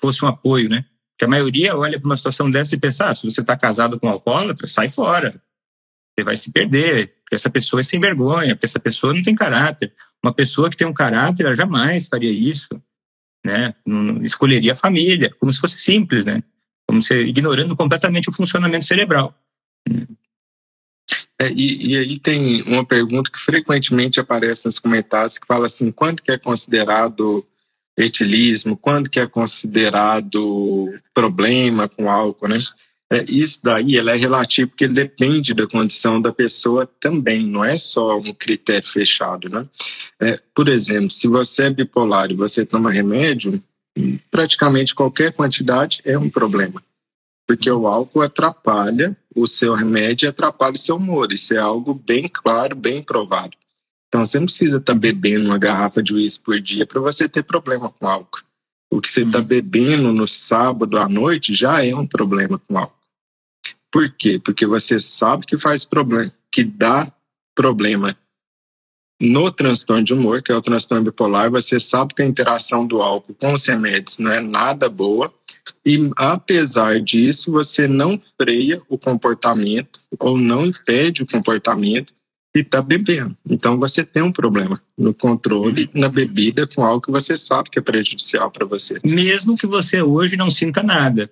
fosse um apoio, né? Que a maioria olha para uma situação dessa e pensa: ah, se você está casado com um alcoólatra, sai fora. Você vai se perder, porque essa pessoa é sem vergonha, porque essa pessoa não tem caráter. Uma pessoa que tem um caráter, ela jamais faria isso né? Não escolheria a família, como se fosse simples, né? Como se ignorando completamente o funcionamento cerebral. É, e, e, aí tem uma pergunta que frequentemente aparece nos comentários que fala assim, quando que é considerado etilismo, quando que é considerado problema com álcool, né? É, isso daí ela é relativo porque depende da condição da pessoa também, não é só um critério fechado, né? É, por exemplo, se você é bipolar e você toma remédio, praticamente qualquer quantidade é um problema, porque o álcool atrapalha o seu remédio atrapalha o seu humor. Isso é algo bem claro, bem provado. Então você não precisa estar tá bebendo uma garrafa de uísque por dia para você ter problema com álcool. O que você está uhum. bebendo no sábado à noite já é um problema com álcool. Por quê? Porque você sabe que faz problema, que dá problema no transtorno de humor, que é o transtorno bipolar, você sabe que a interação do álcool com os remédios não é nada boa, e apesar disso, você não freia o comportamento ou não impede o comportamento e está bebendo. Então você tem um problema no controle, na bebida, com algo que você sabe que é prejudicial para você. Mesmo que você hoje não sinta nada.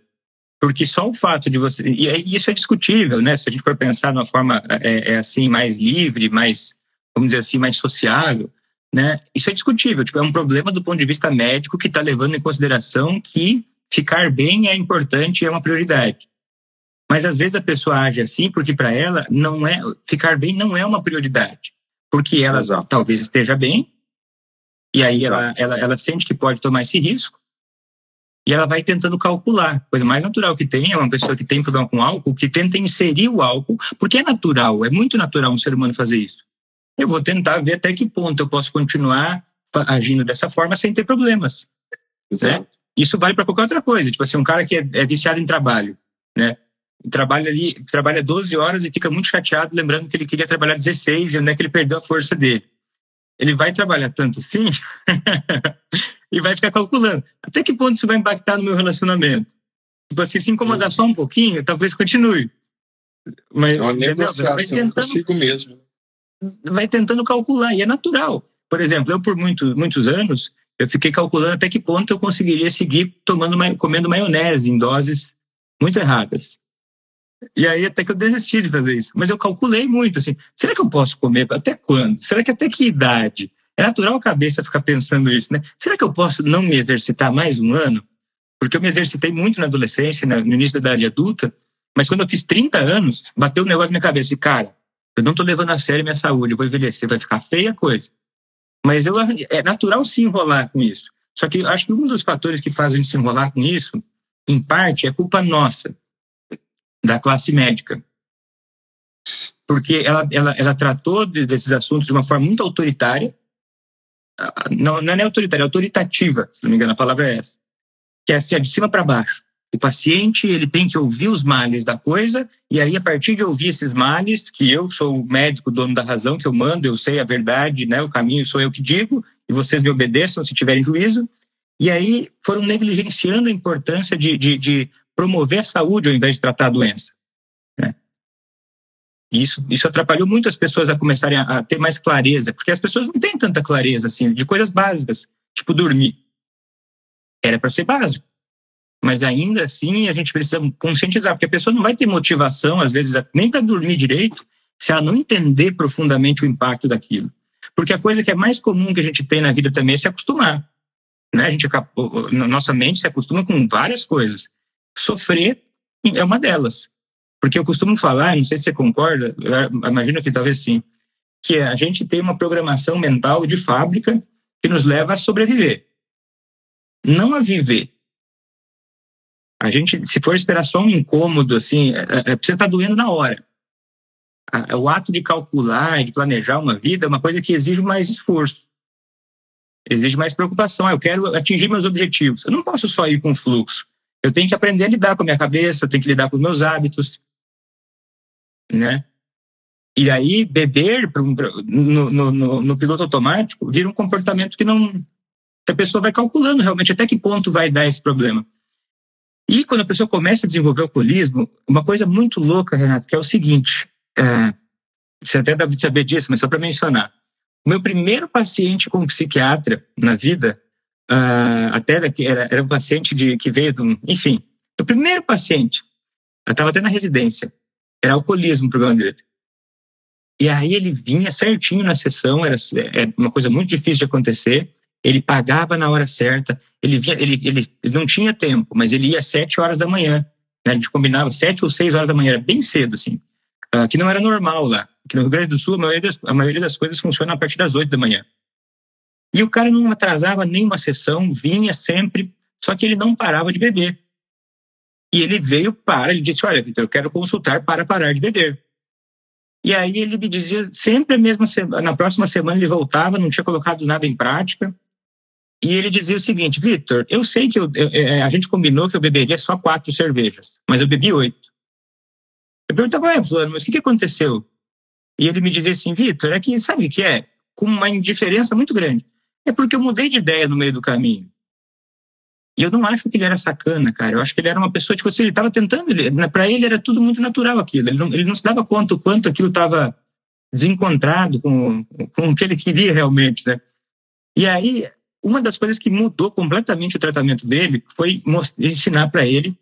Porque só o fato de você. E isso é discutível, né? Se a gente for pensar de uma forma é, é assim, mais livre, mais, vamos dizer assim, mais sociável, né? Isso é discutível. Tipo, é um problema do ponto de vista médico que está levando em consideração que ficar bem é importante e é uma prioridade. Mas às vezes a pessoa age assim porque para ela não é ficar bem não é uma prioridade, porque ela Exato. talvez esteja bem e aí ela, ela, ela sente que pode tomar esse risco e ela vai tentando calcular. A coisa mais natural que tem é uma pessoa que tem problema com álcool, que tenta inserir o álcool, porque é natural, é muito natural um ser humano fazer isso. Eu vou tentar ver até que ponto eu posso continuar agindo dessa forma sem ter problemas. Né? Isso vale para qualquer outra coisa. Tipo assim, um cara que é, é viciado em trabalho, né? Trabalha ali, trabalha 12 horas e fica muito chateado, lembrando que ele queria trabalhar 16 e onde é que ele perdeu a força dele. Ele vai trabalhar tanto sim e vai ficar calculando. Até que ponto isso vai impactar no meu relacionamento? Tipo assim, se incomodar só um pouquinho, talvez continue. Mas, é uma negociação consigo mesmo. Vai tentando calcular, e é natural. Por exemplo, eu por muito, muitos anos, eu fiquei calculando até que ponto eu conseguiria seguir tomando, comendo maionese em doses muito erradas. E aí até que eu desisti de fazer isso. Mas eu calculei muito, assim, será que eu posso comer até quando? Será que até que idade? É natural a cabeça ficar pensando isso, né? Será que eu posso não me exercitar mais um ano? Porque eu me exercitei muito na adolescência, no início da idade adulta, mas quando eu fiz 30 anos, bateu um negócio na minha cabeça e, cara, eu não tô levando a sério minha saúde, eu vou envelhecer, vai ficar feia a coisa. Mas eu, é natural se enrolar com isso. Só que eu acho que um dos fatores que faz a gente se enrolar com isso, em parte, é culpa nossa da classe médica. Porque ela, ela, ela tratou desses assuntos de uma forma muito autoritária, não, não é autoritária, é autoritativa, se não me engano, a palavra é essa, que é assim, de cima para baixo. O paciente ele tem que ouvir os males da coisa e aí a partir de ouvir esses males, que eu sou o médico dono da razão, que eu mando, eu sei a verdade, né, o caminho sou eu que digo e vocês me obedeçam se tiverem juízo. E aí foram negligenciando a importância de, de, de promover a saúde ao invés de tratar a doença. Né? Isso, isso atrapalhou muito as pessoas a começarem a, a, ter mais clareza, porque as pessoas não têm tanta clareza assim de coisas básicas, tipo dormir. Era para ser básico, mas ainda assim a gente precisa conscientizar, porque a pessoa não vai ter motivação, às vezes, nem para dormir direito, se ela não entender profundamente o impacto daquilo. Porque a coisa que é mais comum que a gente tem na vida também é se acostumar. Né? A gente, nossa mente se acostuma com várias coisas sofrer é uma delas. Porque eu costumo falar, não sei se você concorda, imagino que talvez sim, que a gente tem uma programação mental de fábrica que nos leva a sobreviver, não a viver. A gente, se for esperar só um incômodo, assim, é, é, você está doendo na hora. O ato de calcular, de planejar uma vida é uma coisa que exige mais esforço. Exige mais preocupação. Ah, eu quero atingir meus objetivos. Eu não posso só ir com fluxo. Eu tenho que aprender a lidar com a minha cabeça, eu tenho que lidar com os meus hábitos, né? E aí, beber no, no, no, no piloto automático vira um comportamento que não. que a pessoa vai calculando realmente até que ponto vai dar esse problema. E quando a pessoa começa a desenvolver alcoolismo, uma coisa muito louca, Renato, que é o seguinte: é, você até deve saber disso, mas só para mencionar. O meu primeiro paciente com psiquiatra na vida uh, até daqui, era, era um paciente de, que veio do, enfim, o primeiro paciente, eu estava até na residência, era alcoolismo o problema dele. E aí ele vinha certinho na sessão, era, era uma coisa muito difícil de acontecer. Ele pagava na hora certa, ele, vinha, ele, ele, ele não tinha tempo, mas ele ia às sete horas da manhã. Né? A gente combinava sete ou seis horas da manhã, era bem cedo, assim. Uh, que não era normal lá. Aqui no Rio Grande do Sul, a maioria das, a maioria das coisas funciona a partir das oito da manhã. E o cara não atrasava nenhuma sessão, vinha sempre, só que ele não parava de beber. E ele veio para, ele disse: Olha, Vitor, eu quero consultar para parar de beber. E aí ele me dizia sempre a mesma semana, na próxima semana ele voltava, não tinha colocado nada em prática. E ele dizia o seguinte: Vitor, eu sei que eu, eu, é, a gente combinou que eu beberia só quatro cervejas, mas eu bebi oito. Eu perguntava, é, Fulano, mas o que, que aconteceu? E ele me dizia assim: Vitor, é que sabe o que é? Com uma indiferença muito grande. É porque eu mudei de ideia no meio do caminho. E eu não acho que ele era sacana, cara. Eu acho que ele era uma pessoa, tipo assim, ele estava tentando. Para ele era tudo muito natural aquilo. Ele não, ele não se dava conta o quanto aquilo estava desencontrado com, com o que ele queria realmente, né? E aí, uma das coisas que mudou completamente o tratamento dele foi ensinar para ele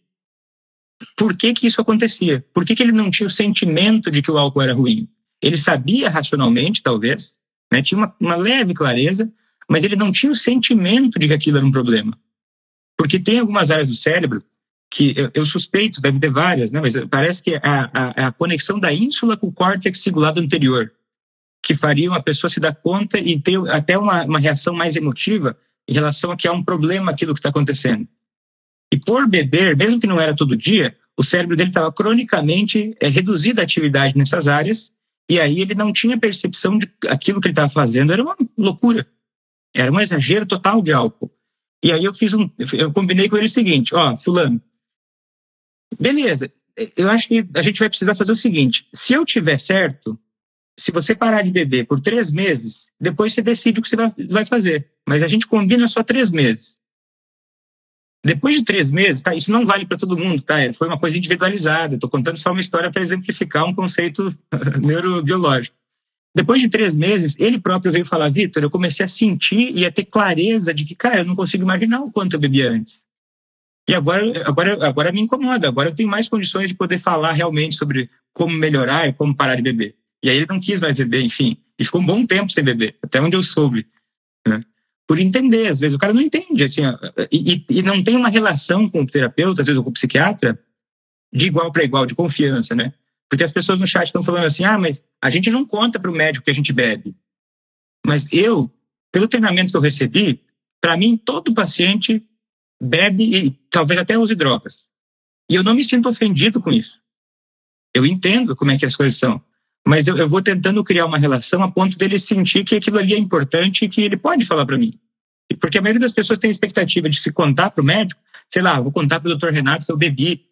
por que, que isso acontecia. Por que, que ele não tinha o sentimento de que o álcool era ruim. Ele sabia racionalmente, talvez, né? tinha uma, uma leve clareza, mas ele não tinha o sentimento de que aquilo era um problema. Porque tem algumas áreas do cérebro que eu, eu suspeito, deve ter várias, né? mas parece que é a, a, é a conexão da ínsula com o córtex cingulado anterior, que faria uma pessoa se dar conta e ter até uma, uma reação mais emotiva em relação a que há um problema aquilo que está acontecendo. E por beber, mesmo que não era todo dia, o cérebro dele estava cronicamente é, reduzido a atividade nessas áreas, e aí ele não tinha percepção de aquilo que ele estava fazendo era uma loucura. Era um exagero total de álcool. E aí eu fiz um, eu combinei com ele o seguinte, ó, fulano, beleza, eu acho que a gente vai precisar fazer o seguinte: se eu tiver certo, se você parar de beber por três meses, depois você decide o que você vai fazer. Mas a gente combina só três meses. Depois de três meses, tá? Isso não vale para todo mundo, tá? Foi uma coisa individualizada. Estou contando só uma história para exemplificar um conceito neurobiológico. Depois de três meses, ele próprio veio falar: Vitor, eu comecei a sentir e a ter clareza de que, cara, eu não consigo imaginar o quanto eu bebi antes. E agora, agora, agora me incomoda. Agora eu tenho mais condições de poder falar realmente sobre como melhorar e como parar de beber. E aí ele não quis mais beber, enfim. E ficou um bom tempo sem beber, até onde eu soube. Né? Por entender, às vezes o cara não entende, assim, e, e não tem uma relação com o terapeuta, às vezes ou com o psiquiatra, de igual para igual, de confiança, né? Porque as pessoas no chat estão falando assim, ah, mas a gente não conta para o médico que a gente bebe. Mas eu, pelo treinamento que eu recebi, para mim, todo paciente bebe e talvez até use drogas. E eu não me sinto ofendido com isso. Eu entendo como é que as coisas são. Mas eu, eu vou tentando criar uma relação a ponto dele sentir que aquilo ali é importante e que ele pode falar para mim. Porque a maioria das pessoas tem a expectativa de se contar para o médico, sei lá, vou contar para o doutor Renato que eu bebi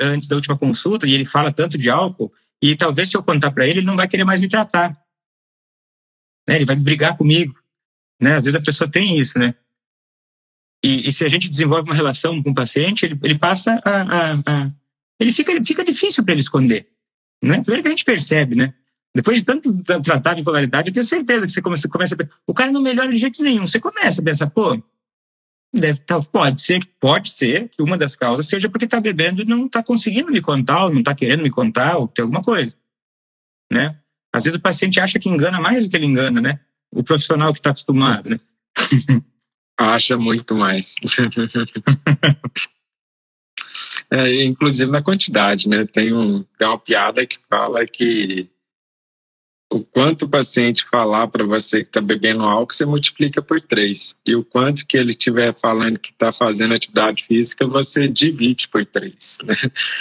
antes da última consulta e ele fala tanto de álcool, e talvez se eu contar para ele, ele não vai querer mais me tratar. Né? Ele vai brigar comigo. Né? Às vezes a pessoa tem isso, né? E, e, se a gente desenvolve uma relação com o paciente, ele, ele passa a, a, a, ele fica fica difícil para ele esconder, né? Primeiro que a gente percebe, né? Depois de tanto tratar de polaridade, eu tenho certeza que você começa, começa a o cara não melhora de jeito nenhum. Você começa a pensar, pô, deve tá, pode ser, pode ser que uma das causas seja porque está bebendo e não está conseguindo me contar, ou não está querendo me contar, ou tem alguma coisa, né? Às vezes o paciente acha que engana mais do que ele engana, né? O profissional que está acostumado, né? Acha muito mais. é, inclusive na quantidade, né? Tem, um, tem uma piada que fala que o quanto o paciente falar para você que está bebendo álcool, você multiplica por três. E o quanto que ele estiver falando que está fazendo atividade física, você divide por três. Né?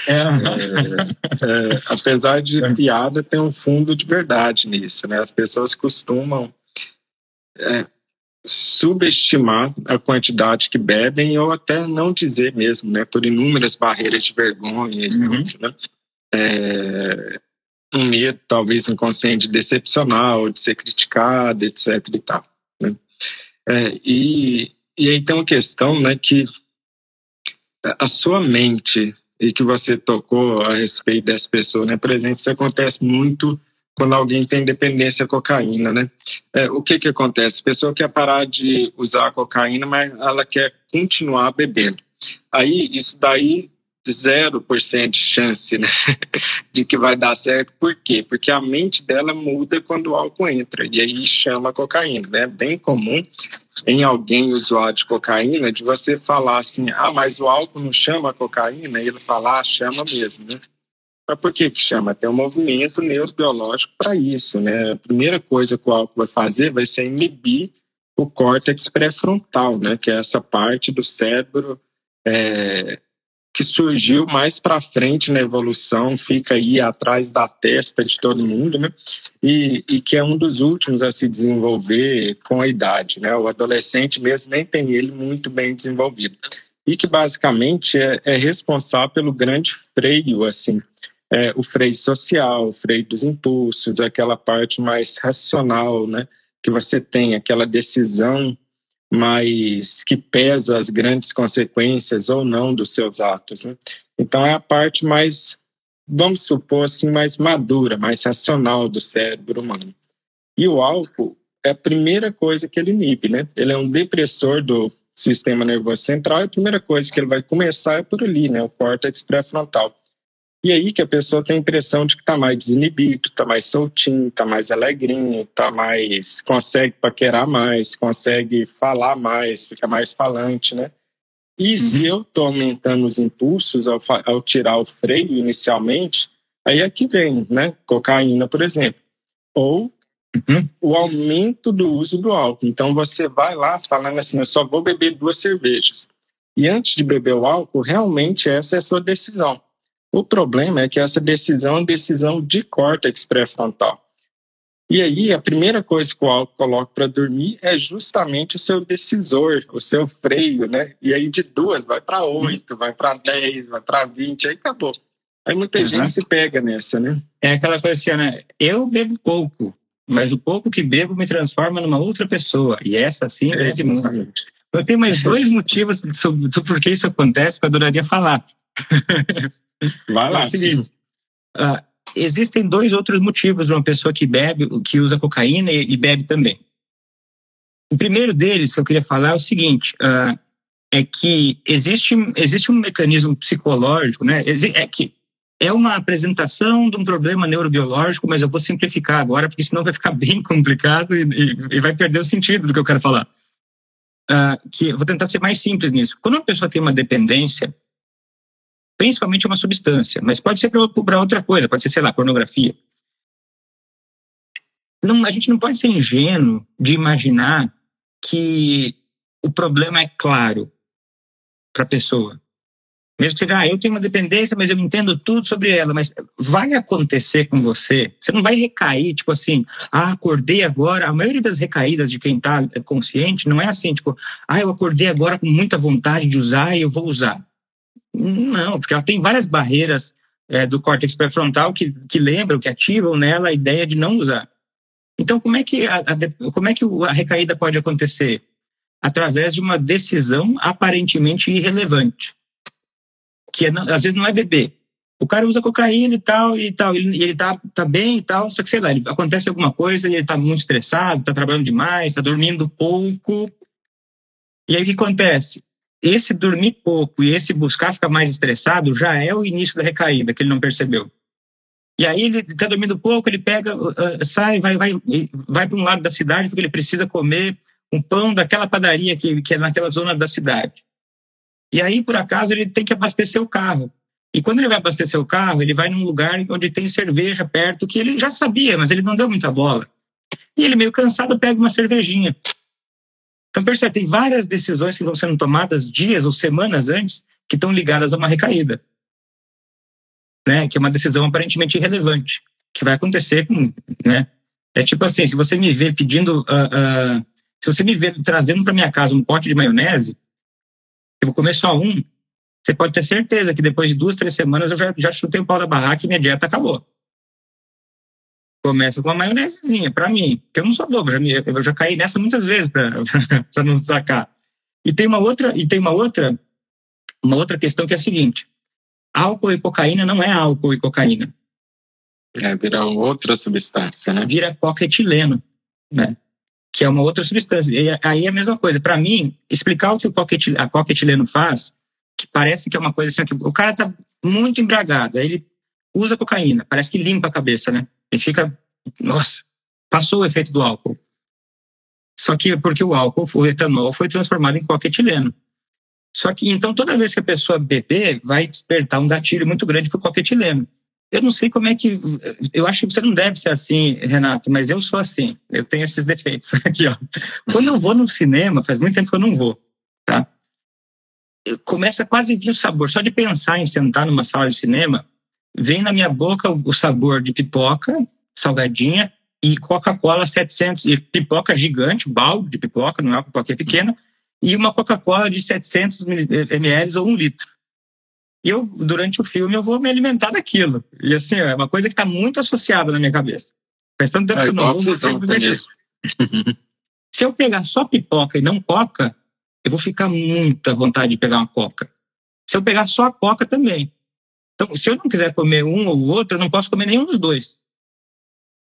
É. É, é, apesar de piada, tem um fundo de verdade nisso. Né? As pessoas costumam é, subestimar a quantidade que bebem ou até não dizer mesmo, né? Por inúmeras barreiras de vergonha e uhum. tudo, né? É, um medo, talvez inconsciente, de decepcionar ou de ser criticado, etc e tal, né? É, e, e aí tem uma questão, né, que a sua mente e que você tocou a respeito dessa pessoa, né? Exemplo, isso acontece muito quando alguém tem dependência à cocaína, né? É, o que que acontece? A pessoa quer parar de usar a cocaína, mas ela quer continuar bebendo. Aí, isso daí, 0% de chance, né? de que vai dar certo. Por quê? Porque a mente dela muda quando o álcool entra, e aí chama cocaína, né? Bem comum em alguém usuário de cocaína de você falar assim, ah, mas o álcool não chama cocaína? E ele falar, ah, chama mesmo, né? Mas por que que chama? Tem um movimento neurobiológico para isso, né? A primeira coisa que o álcool vai fazer vai ser inibir o córtex pré-frontal, né? Que é essa parte do cérebro é, que surgiu mais para frente na evolução, fica aí atrás da testa de todo mundo, né? E, e, que é um dos últimos a se desenvolver com a idade, né? O adolescente mesmo nem tem ele muito bem desenvolvido. E que basicamente é, é responsável pelo grande freio, assim, é, o freio social, o freio dos impulsos, aquela parte mais racional, né? Que você tem aquela decisão mais que pesa as grandes consequências ou não dos seus atos. Né? Então é a parte mais, vamos supor assim, mais madura, mais racional do cérebro humano. E o álcool é a primeira coisa que ele inibe, né? Ele é um depressor do sistema nervoso central e a primeira coisa que ele vai começar é por ali, né? O córtex pré-frontal. E aí que a pessoa tem a impressão de que está mais desinibido, está mais soltinho, está mais alegrinho, tá mais consegue paquerar mais, consegue falar mais, fica mais falante, né? E uhum. se eu estou aumentando os impulsos ao, ao, tirar o freio inicialmente, aí é que vem, né? Cocaína, por exemplo. Ou uhum. o aumento do uso do álcool. Então você vai lá falando assim, eu só vou beber duas cervejas. E antes de beber o álcool, realmente essa é a sua decisão. O problema é que essa decisão é uma decisão de córtex pré-frontal. E aí, a primeira coisa que o álcool coloca para dormir é justamente o seu decisor, o seu freio, né? E aí, de duas, vai para oito, vai para dez, vai para vinte, aí acabou. Aí muita uhum. gente se pega nessa, né? É aquela coisa assim, né? Eu bebo pouco, mas o pouco que bebo me transforma numa outra pessoa. E essa sim é, é muito. Eu tenho mais dois motivos sobre, sobre por que isso acontece que eu adoraria falar. Vai lá. É seguinte, uh, existem dois outros motivos de uma pessoa que bebe, que usa cocaína e, e, bebe também. O primeiro deles que eu queria falar é o seguinte: uh, é que existe, existe um mecanismo psicológico, né? É que é uma apresentação de um problema neurobiológico, mas eu vou simplificar agora, porque senão vai ficar bem complicado e, e, e vai perder o sentido do que eu quero falar. Uh, que vou tentar ser mais simples nisso. Quando uma pessoa tem uma dependência, principalmente uma substância, mas pode ser para outra coisa, pode ser, sei lá, pornografia. Não, a gente não pode ser ingênuo de imaginar que o problema é claro para a pessoa. Mesmo que seja, ah, eu tenho uma dependência, mas eu entendo tudo sobre ela, mas vai acontecer com você. Você não vai recair, tipo assim, ah, acordei agora. A maioria das recaídas de quem está consciente não é assim, tipo, ah, eu acordei agora com muita vontade de usar e eu vou usar. Não, porque ela tem várias barreiras é, do córtex pré-frontal que, que lembram, que ativam nela a ideia de não usar. Então, como é que a, a, como é que a recaída pode acontecer? Através de uma decisão aparentemente irrelevante, que é, às vezes não é beber. O cara usa cocaína e tal, e tal, e ele tá, tá bem e tal, só que sei lá, ele, acontece alguma coisa ele tá muito estressado, tá trabalhando demais, tá dormindo pouco. E aí o que acontece? Esse dormir pouco e esse buscar ficar mais estressado já é o início da recaída, que ele não percebeu. E aí ele está dormindo pouco, ele pega, uh, sai, vai, vai, vai para um lado da cidade porque ele precisa comer um pão daquela padaria que, que é naquela zona da cidade. E aí, por acaso, ele tem que abastecer o carro. E quando ele vai abastecer o carro, ele vai num lugar onde tem cerveja perto, que ele já sabia, mas ele não deu muita bola. E ele, meio cansado, pega uma cervejinha. Então, percebe, tem várias decisões que vão sendo tomadas dias ou semanas antes que estão ligadas a uma recaída. Né? Que é uma decisão aparentemente irrelevante, que vai acontecer com. Né? É tipo assim: se você me vê pedindo. Uh, uh, se você me vê trazendo para minha casa um pote de maionese, eu vou comer só um, você pode ter certeza que depois de duas, três semanas eu já, já chutei o pau da barraca e minha dieta acabou. Começa com uma maionesezinha, para mim, porque eu não sou bobo, eu já caí nessa muitas vezes para não sacar. E tem uma outra, e tem uma outra, uma outra questão que é a seguinte: álcool e cocaína não é álcool e cocaína. É, vira outra substância, né? Vira coquetileno, né? Que é uma outra substância. E aí é a mesma coisa. Para mim, explicar o que o coquetileno, a coquetileno faz, que parece que é uma coisa assim, que o cara tá muito embriagado, aí ele usa cocaína, parece que limpa a cabeça, né? E fica, nossa, passou o efeito do álcool. Só que porque o álcool, o etanol, foi transformado em coquetileno. Só que então toda vez que a pessoa beber, vai despertar um gatilho muito grande para o coquetileno. Eu não sei como é que. Eu acho que você não deve ser assim, Renato, mas eu sou assim. Eu tenho esses defeitos aqui, ó. Quando eu vou no cinema, faz muito tempo que eu não vou, tá? Começa quase a vir o sabor. Só de pensar em sentar numa sala de cinema, vem na minha boca o sabor de pipoca, salgadinha, e Coca-Cola 700, e pipoca gigante, balde de pipoca, não é uma pipoca pequena, e uma Coca-Cola de 700 ml ou um litro. E eu, durante o filme, eu vou me alimentar daquilo. E assim, é uma coisa que está muito associada na minha cabeça. Faz tanto tempo é, que eu não vou, Se eu pegar só pipoca e não coca, eu vou ficar muita vontade de pegar uma coca. Se eu pegar só a coca também. Então, se eu não quiser comer um ou outro, eu não posso comer nenhum dos dois.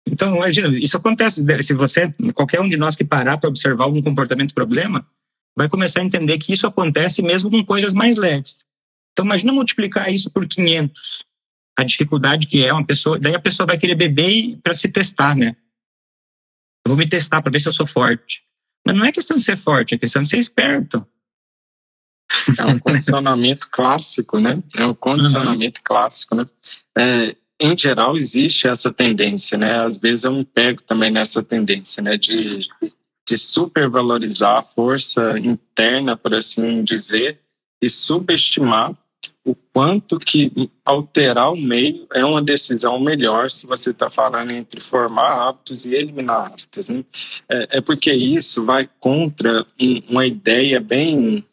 Então, imagina, isso acontece. Se você, qualquer um de nós que parar para observar algum comportamento problema, vai começar a entender que isso acontece mesmo com coisas mais leves. Então, imagina multiplicar isso por 500. A dificuldade que é uma pessoa. Daí a pessoa vai querer beber para se testar, né? Eu vou me testar para ver se eu sou forte. Mas não é questão de ser forte, é questão de ser esperto. É um condicionamento clássico, né? É um condicionamento clássico, né? É, em geral, existe essa tendência, né? Às vezes eu me pego também nessa tendência, né? De, de supervalorizar a força interna, por assim dizer, e subestimar o quanto que alterar o meio é uma decisão melhor se você está falando entre formar hábitos e eliminar hábitos. Né? É, é porque isso vai contra uma ideia bem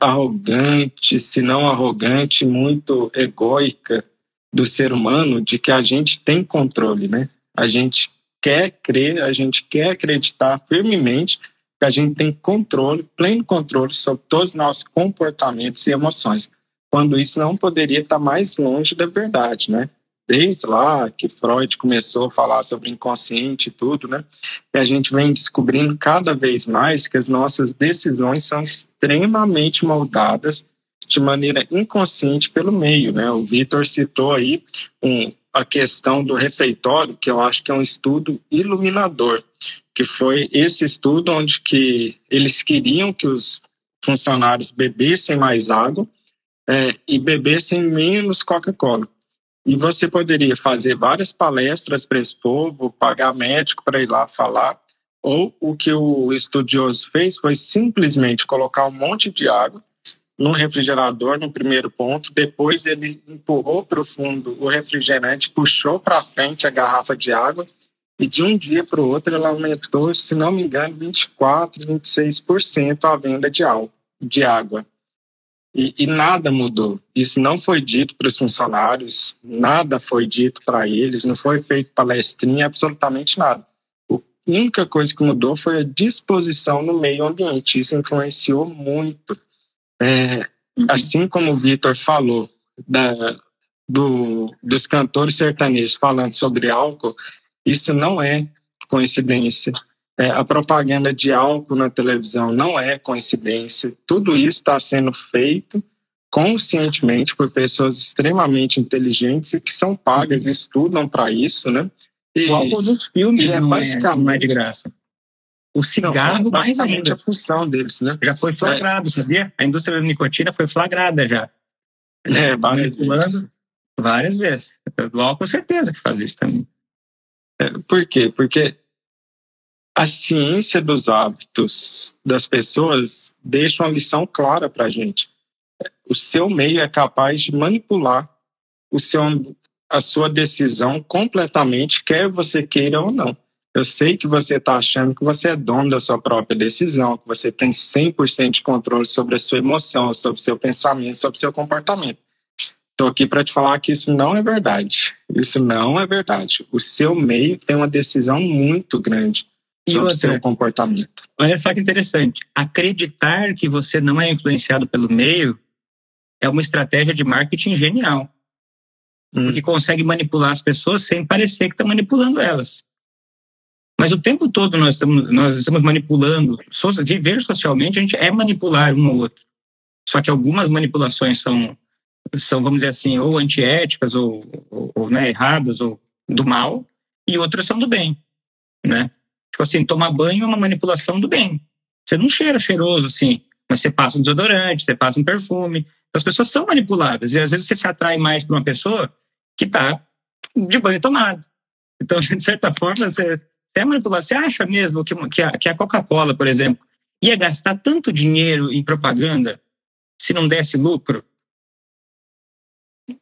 arrogante, se não arrogante, muito egóica do ser humano de que a gente tem controle, né? A gente quer crer, a gente quer acreditar firmemente que a gente tem controle, pleno controle sobre todos os nossos comportamentos e emoções, quando isso não poderia estar mais longe da verdade, né? Desde lá que Freud começou a falar sobre inconsciente e tudo, né? E a gente vem descobrindo cada vez mais que as nossas decisões são extremamente moldadas de maneira inconsciente pelo meio, né? O Vitor citou aí um, a questão do refeitório, que eu acho que é um estudo iluminador, que foi esse estudo onde que eles queriam que os funcionários bebessem mais água é, e bebessem menos Coca-Cola. E você poderia fazer várias palestras para esse povo, pagar médico para ir lá falar, ou o que o estudioso fez foi simplesmente colocar um monte de água no refrigerador no primeiro ponto, depois ele empurrou para o fundo o refrigerante, puxou para frente a garrafa de água e de um dia para o outro ela aumentou, se não me engano, 24, 26% a venda de, de água. E, e, nada mudou. Isso não foi dito para os funcionários, nada foi dito para eles, não foi feito palestrinha, absolutamente nada. A única coisa que mudou foi a disposição no meio ambiente. Isso influenciou muito é, uhum. assim como o Vitor falou da, do, dos cantores sertanejos falando sobre álcool, isso não é coincidência. É, a propaganda de álcool na televisão não é coincidência. Tudo isso está sendo feito conscientemente por pessoas extremamente inteligentes e que são pagas, e estudam para isso, né? E, o álcool dos filmes é, basicamente, não é de graça. O cigarro, não, mais ainda. a função deles, né? Já foi flagrado, é. sabia? A indústria da nicotina foi flagrada já. É, várias vezes. Várias vezes. Do álcool, certeza que faz isso também. É, por quê? Porque a ciência dos hábitos das pessoas deixa uma lição clara para a gente. O seu meio é capaz de manipular o seu, a sua decisão completamente, quer você queira ou não. Eu sei que você está achando que você é dono da sua própria decisão, que você tem 100% de controle sobre a sua emoção, sobre o seu pensamento, sobre o seu comportamento. Estou aqui para te falar que isso não é verdade. Isso não é verdade. O seu meio tem uma decisão muito grande sobre o seu comportamento. Olha só que interessante. Acreditar que você não é influenciado pelo meio é uma estratégia de marketing genial. Hum. Porque consegue manipular as pessoas sem parecer que está manipulando elas. Mas o tempo todo nós estamos, nós estamos manipulando. Viver socialmente, a gente é manipular um ao outro. Só que algumas manipulações são, são vamos dizer assim, ou antiéticas, ou, ou, ou né, erradas, ou do mal, e outras são do bem. Né? Tipo assim, tomar banho é uma manipulação do bem. Você não cheira cheiroso assim, mas você passa um desodorante, você passa um perfume. Então, as pessoas são manipuladas. E às vezes você se atrai mais para uma pessoa que está de banho tomado. Então, de certa forma, você é manipulado. Você acha mesmo que, que a, Coca-Cola, por exemplo, ia gastar tanto dinheiro em propaganda se não desse lucro?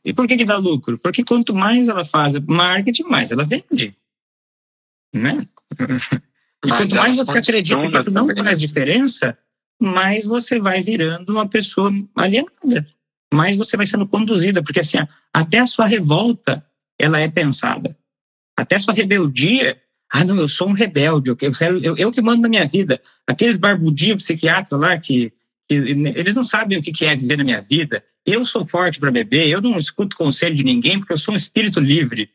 E por que, que dá lucro? Porque quanto mais ela faz marketing, mais ela vende. Né? E quanto mais você acredita que isso não faz diferença, mais você vai virando uma pessoa alienada. Mais você vai sendo conduzida, porque assim, até a sua revolta, ela é pensada. Até a sua rebeldia, ah, não, eu sou um rebelde, eu, quero, eu, eu que mando na minha vida. Aqueles barbudinhos psiquiatras lá que, que, eles não sabem o que é viver na minha vida. Eu sou forte para beber, eu não escuto conselho de ninguém porque eu sou um espírito livre.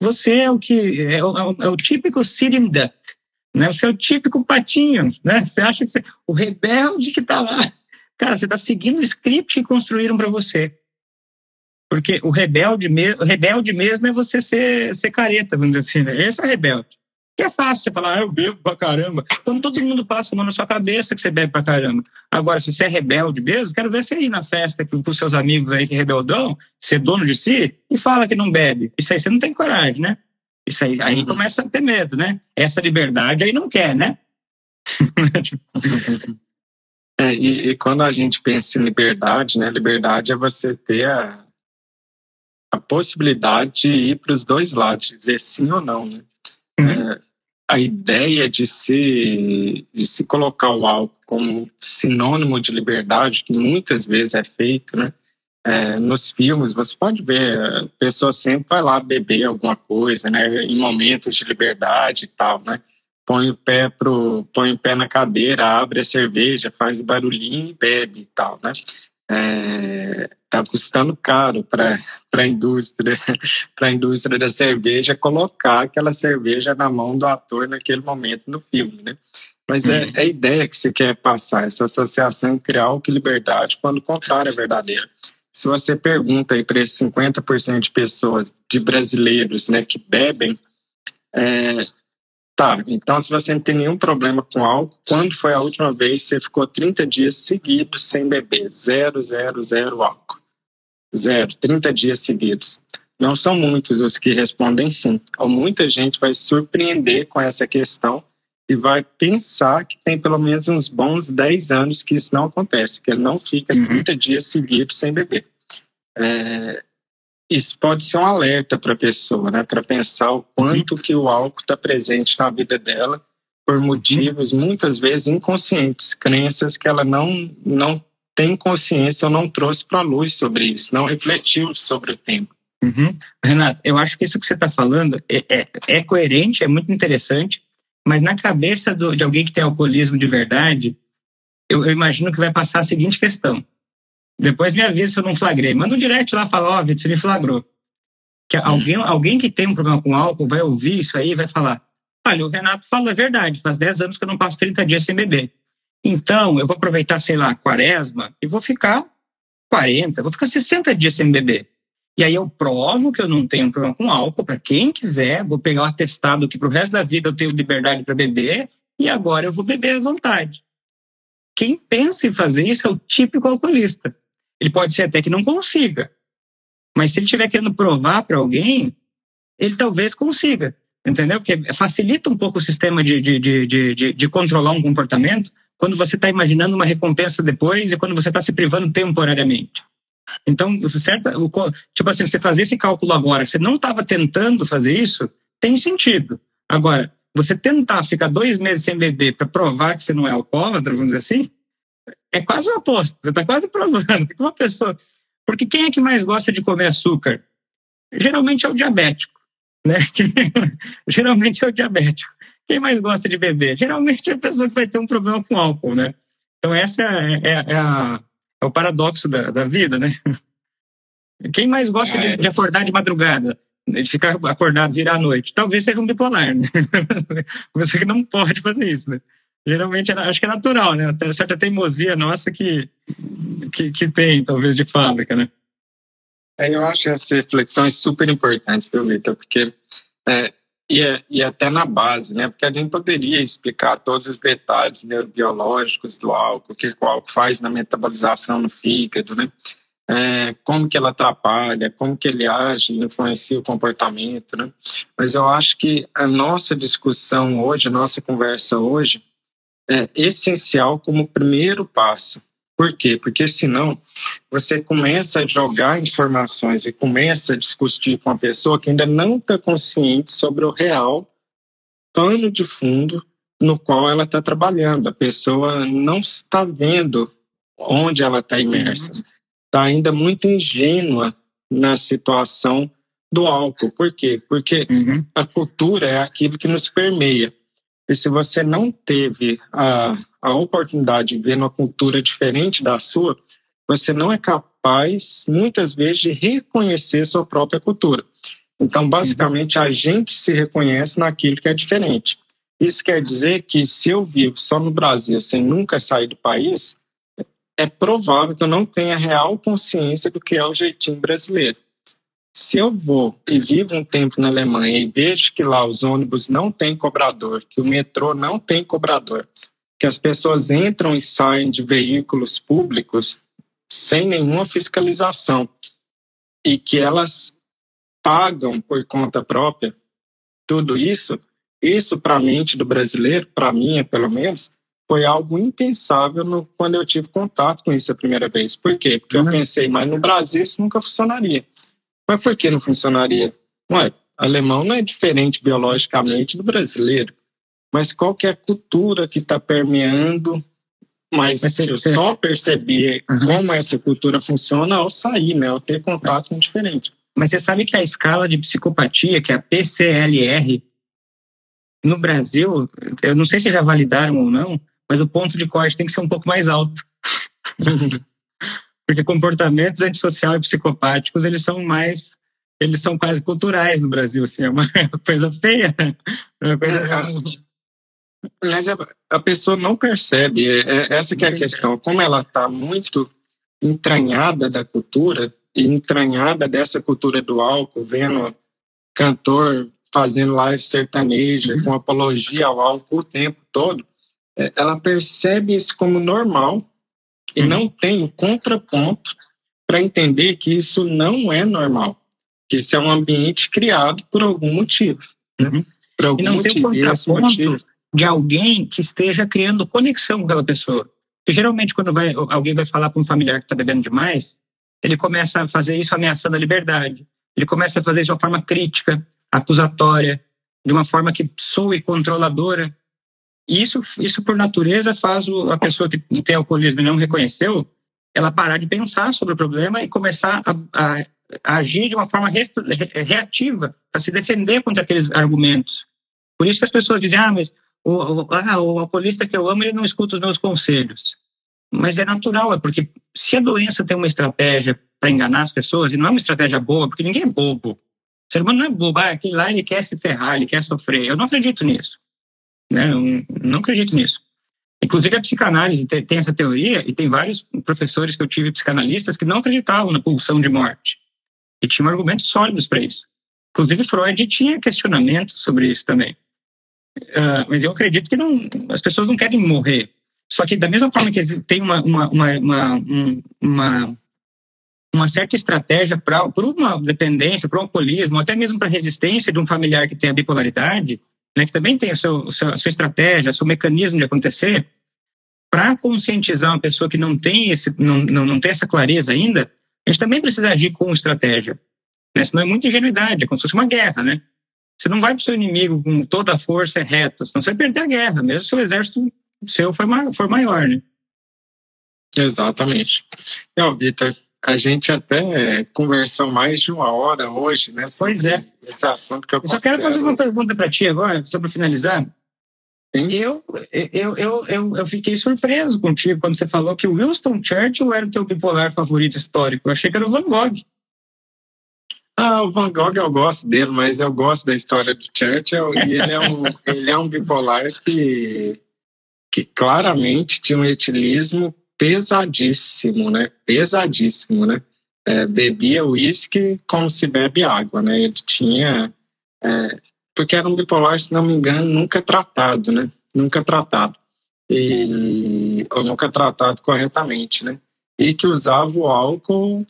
Você é o que é o, é o é típico sitting duck, né? Você é o típico patinho, né? Você acha que você o rebelde que está lá, cara, você está seguindo o script que construíram para você. Porque o rebelde, mesmo, rebelde mesmo é você ser, ser careta, vamos dizer assim, né? Esse é rebelde. Que é fácil você falar, ah, eu bebo pra caramba. Quando todo mundo passa a mão na sua cabeça que você bebe pra caramba. Agora, se você é rebelde mesmo, quero ver você ir na festa com seus amigos aí que é rebeldão, ser dono de si, e fala que não bebe. Isso aí você não tem coragem, né? Isso aí, aí uhum. começa a ter medo, né? Essa liberdade aí não quer, né? é, e, e, quando a gente pensa em liberdade, né? Liberdade é você ter a, a possibilidade de ir para os dois lados, dizer sim ou não. Né? Uhum. É, a ideia de se, de se colocar o álcool como sinônimo de liberdade, que muitas vezes é feito, né? É, nos filmes, você pode ver, a pessoa sempre vai lá beber alguma coisa, né? Em momentos de liberdade e tal, né? Põe o pé pro, põe o pé na cadeira, abre a cerveja, faz barulhinho e bebe e tal, né? É, tá custando caro para a indústria, para a indústria da cerveja colocar aquela cerveja na mão do ator naquele momento no filme, né? Mas é, uhum. é a ideia que se quer passar, essa associação entre álcool e liberdade, quando o contrário é verdadeiro. Se você pergunta aí para esses 50% de pessoas, de brasileiros, né, que bebem, é, tá, então se você não tem nenhum problema com álcool, quando foi a última vez que você ficou 30 dias seguidos sem beber? Zero, zero, zero álcool. Zero, 30 dias seguidos. Não são muitos os que respondem sim. Ou muita gente vai se surpreender com essa questão e vai pensar que tem pelo menos uns bons 10 anos que isso não acontece, que ele não fica 30 uhum. dias seguidos sem beber. É, isso pode ser um alerta para a pessoa, né, para pensar o quanto uhum. que o álcool está presente na vida dela por motivos uhum. muitas vezes inconscientes, crenças que ela não não tem consciência ou não trouxe para a luz sobre isso, não refletiu sobre o tema. Uhum. Renato, eu acho que isso que você está falando é, é, é coerente, é muito interessante, mas na cabeça do, de alguém que tem alcoolismo de verdade, eu, eu, imagino que vai passar a seguinte questão. Depois me avisa se eu não flagrei. Manda um direct lá falar, ó, oh, Vitor, você me flagrou. Que alguém, alguém que tem um problema com álcool vai ouvir isso aí e vai falar: olha, o Renato falou a verdade, faz 10 anos que eu não passo 30 dias sem beber. Então, eu vou aproveitar, sei lá, quaresma e vou ficar 40, vou ficar 60 dias sem beber. E aí eu provo que eu não tenho problema com álcool para quem quiser, vou pegar o um atestado que para o resto da vida eu tenho liberdade para beber e agora eu vou beber à vontade. Quem pensa em fazer isso é o típico alcoolista. Ele pode ser até que não consiga, mas se ele estiver querendo provar para alguém, ele talvez consiga, entendeu? Porque facilita um pouco o sistema de, de, de, de, de controlar um comportamento quando você está imaginando uma recompensa depois e quando você está se privando temporariamente. Então, certo, tipo assim, você fazer esse cálculo agora, você não estava tentando fazer isso, tem sentido. Agora, você tentar ficar dois meses sem beber para provar que você não é alcoólatra, vamos dizer assim, é quase uma aposta. Você está quase provando. Porque uma pessoa. Porque quem é que mais gosta de comer açúcar? Geralmente é o diabético, né? Geralmente é o diabético. Quem mais gosta de beber? Geralmente é a pessoa que vai ter um problema com álcool, né? Então essa é, é, é a é o paradoxo da, da vida, né? Quem mais gosta de, de, acordar de madrugada? De ficar acordado, virar à noite? Talvez seja um bipolar, né? Você que não pode fazer isso, né? Geralmente, acho que é natural, né? Tem certa teimosia nossa que, que, que tem, talvez, de fábrica, né? É, eu acho essas reflexões super importantes, viu, Vitor? Porque é, e, é, e é até na base, né? Porque a gente poderia explicar todos os detalhes neurobiológicos do álcool, o que o álcool faz na metabolização no fígado, né? É, como que ela atrapalha, como que ele age, influencia o comportamento, né? Mas eu acho que a nossa discussão hoje, a nossa conversa hoje, é essencial como primeiro passo por quê? Porque senão você começa a jogar informações e começa a discutir com uma pessoa que ainda não está consciente sobre o real pano de fundo no qual ela está trabalhando. A pessoa não está vendo onde ela está imersa. Está ainda muito ingênua na situação do álcool. Por quê? Porque uhum. a cultura é aquilo que nos permeia. E se você não teve a, a oportunidade de ver uma cultura diferente da sua, você não é capaz, muitas vezes, de reconhecer sua própria cultura. Então, basicamente, a gente se reconhece naquilo que é diferente. Isso quer dizer que se eu vivo só no Brasil sem nunca sair do país, é provável que eu não tenha real consciência do que é o jeitinho brasileiro. Se eu vou e vivo um tempo na Alemanha e vejo que lá os ônibus não têm cobrador, que o metrô não tem cobrador, que as pessoas entram e saem de veículos públicos sem nenhuma fiscalização e que elas pagam por conta própria tudo isso, isso para a mente do brasileiro, para mim pelo menos, foi algo impensável no, quando eu tive contato com isso a primeira vez. Por quê? Porque eu uhum. pensei, mas no Brasil isso nunca funcionaria. Mas por que não funcionaria? Ué, alemão não é diferente biologicamente do brasileiro. mas qual que é a cultura que está permeando. Mas, mas eu só percebi uhum. como essa cultura funciona ao sair, né? Ao ter contato com diferente. Mas você sabe que a escala de psicopatia, que é a PCLR, no Brasil, eu não sei se já validaram ou não, mas o ponto de corte tem que ser um pouco mais alto. Porque comportamentos antissocial e psicopáticos, eles são mais eles são quase culturais no Brasil, assim, é uma coisa feia. É uma coisa... É, mas a, a, pessoa não percebe, é, é, essa que é a questão. Como ela está muito entranhada da cultura, entranhada dessa cultura do álcool, vendo cantor fazendo live sertaneja, com apologia ao álcool o tempo todo, é, ela percebe isso como normal e uhum. não tem o contraponto para entender que isso não é normal, que isso é um ambiente criado por algum motivo. Né? Uhum. Por algum e não motivo. tem contraponto motivo... de alguém que esteja criando conexão com aquela pessoa. Porque geralmente quando vai, alguém vai falar para um familiar que está bebendo demais, ele começa a fazer isso ameaçando a liberdade. Ele começa a fazer isso de uma forma crítica, acusatória, de uma forma que soe controladora. Isso, isso por natureza, faz a pessoa que tem alcoolismo e não reconheceu, ela parar de pensar sobre o problema e começar a, a, a agir de uma forma re, reativa, para se defender contra aqueles argumentos. Por isso que as pessoas dizem, ah, mas o, o, ah, o alcoolista que eu amo, ele não escuta os meus conselhos. Mas é natural, é porque se a doença tem uma estratégia para enganar as pessoas, e não é uma estratégia boa, porque ninguém é bobo. O ser humano não é bobo, ah, aquele lá ele quer se ferrar, ele quer sofrer. Eu não acredito nisso. Né? Eu não acredito nisso. Inclusive a psicanálise tem, essa teoria, e tem vários professores que eu tive psicanalistas que não acreditavam na pulsão de morte. E tinham argumentos sólidos para isso. Inclusive Freud tinha questionamentos sobre isso também. Uh, mas eu acredito que não, as pessoas não querem morrer. Só que da mesma forma que tem uma, uma, uma, uma, uma certa estratégia para uma dependência, para o alcoolismo, até mesmo para resistência de um familiar que tem a bipolaridade, né, que também tem a, seu, sua estratégia, o seu mecanismo de acontecer, para conscientizar uma pessoa que não tem, esse, não, não, não tem essa clareza ainda, a gente também precisa agir com estratégia. Né? Senão é muita ingenuidade, é como se fosse uma guerra, né? Você não vai para o seu inimigo com toda a força reto, senão você vai perder a guerra, mesmo se o exército seu foi maior, né? Exatamente. Não, Vitor, a gente até conversou mais de uma hora hoje, né? Pois é. Esse assunto que eu, eu Só quero fazer uma pergunta para ti agora, só para finalizar. Eu, eu, eu, eu, eu fiquei surpreso contigo quando você falou que o Winston Churchill era o teu bipolar favorito histórico. Eu achei que era o Van Gogh. Ah, o Van Gogh eu gosto dele, mas eu gosto da história do Churchill e ele é um, ele é um bipolar que que claramente tinha um etilismo pesadíssimo, né? Pesadíssimo, né? É, bebia uísque como se bebe água, né? Ele tinha... É, porque era um bipolar, se não me engano, nunca tratado, né? Nunca tratado. E, ou nunca tratado corretamente, né? E que usava o álcool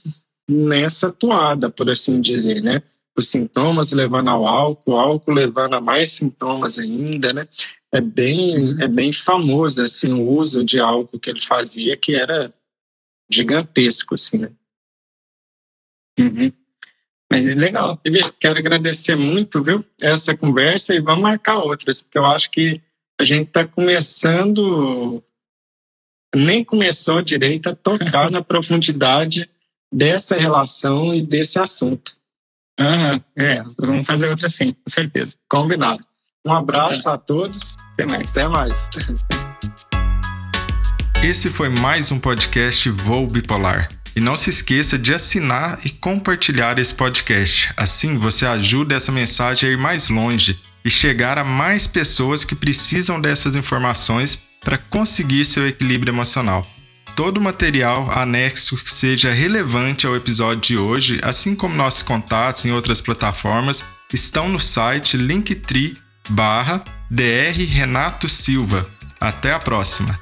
nessa toada, por assim dizer, né? Os sintomas levando ao álcool, o álcool levando a mais sintomas ainda, né? É bem, é bem famoso assim, o uso de algo que ele fazia que era gigantesco. Assim, né? Uhum. Mas é legal. Quero agradecer muito viu, essa conversa e vamos marcar outras, porque eu acho que a gente está começando, nem começou direito a tocar na profundidade dessa relação e desse assunto. Uhum. É, vamos fazer outra sim, com certeza. Combinado. Um abraço a todos. Até mais. Até mais. Esse foi mais um podcast Voo Bipolar. E não se esqueça de assinar e compartilhar esse podcast. Assim você ajuda essa mensagem a ir mais longe e chegar a mais pessoas que precisam dessas informações para conseguir seu equilíbrio emocional. Todo material anexo que seja relevante ao episódio de hoje, assim como nossos contatos em outras plataformas, estão no site Linktree barra Dr. Renato Silva. Até a próxima!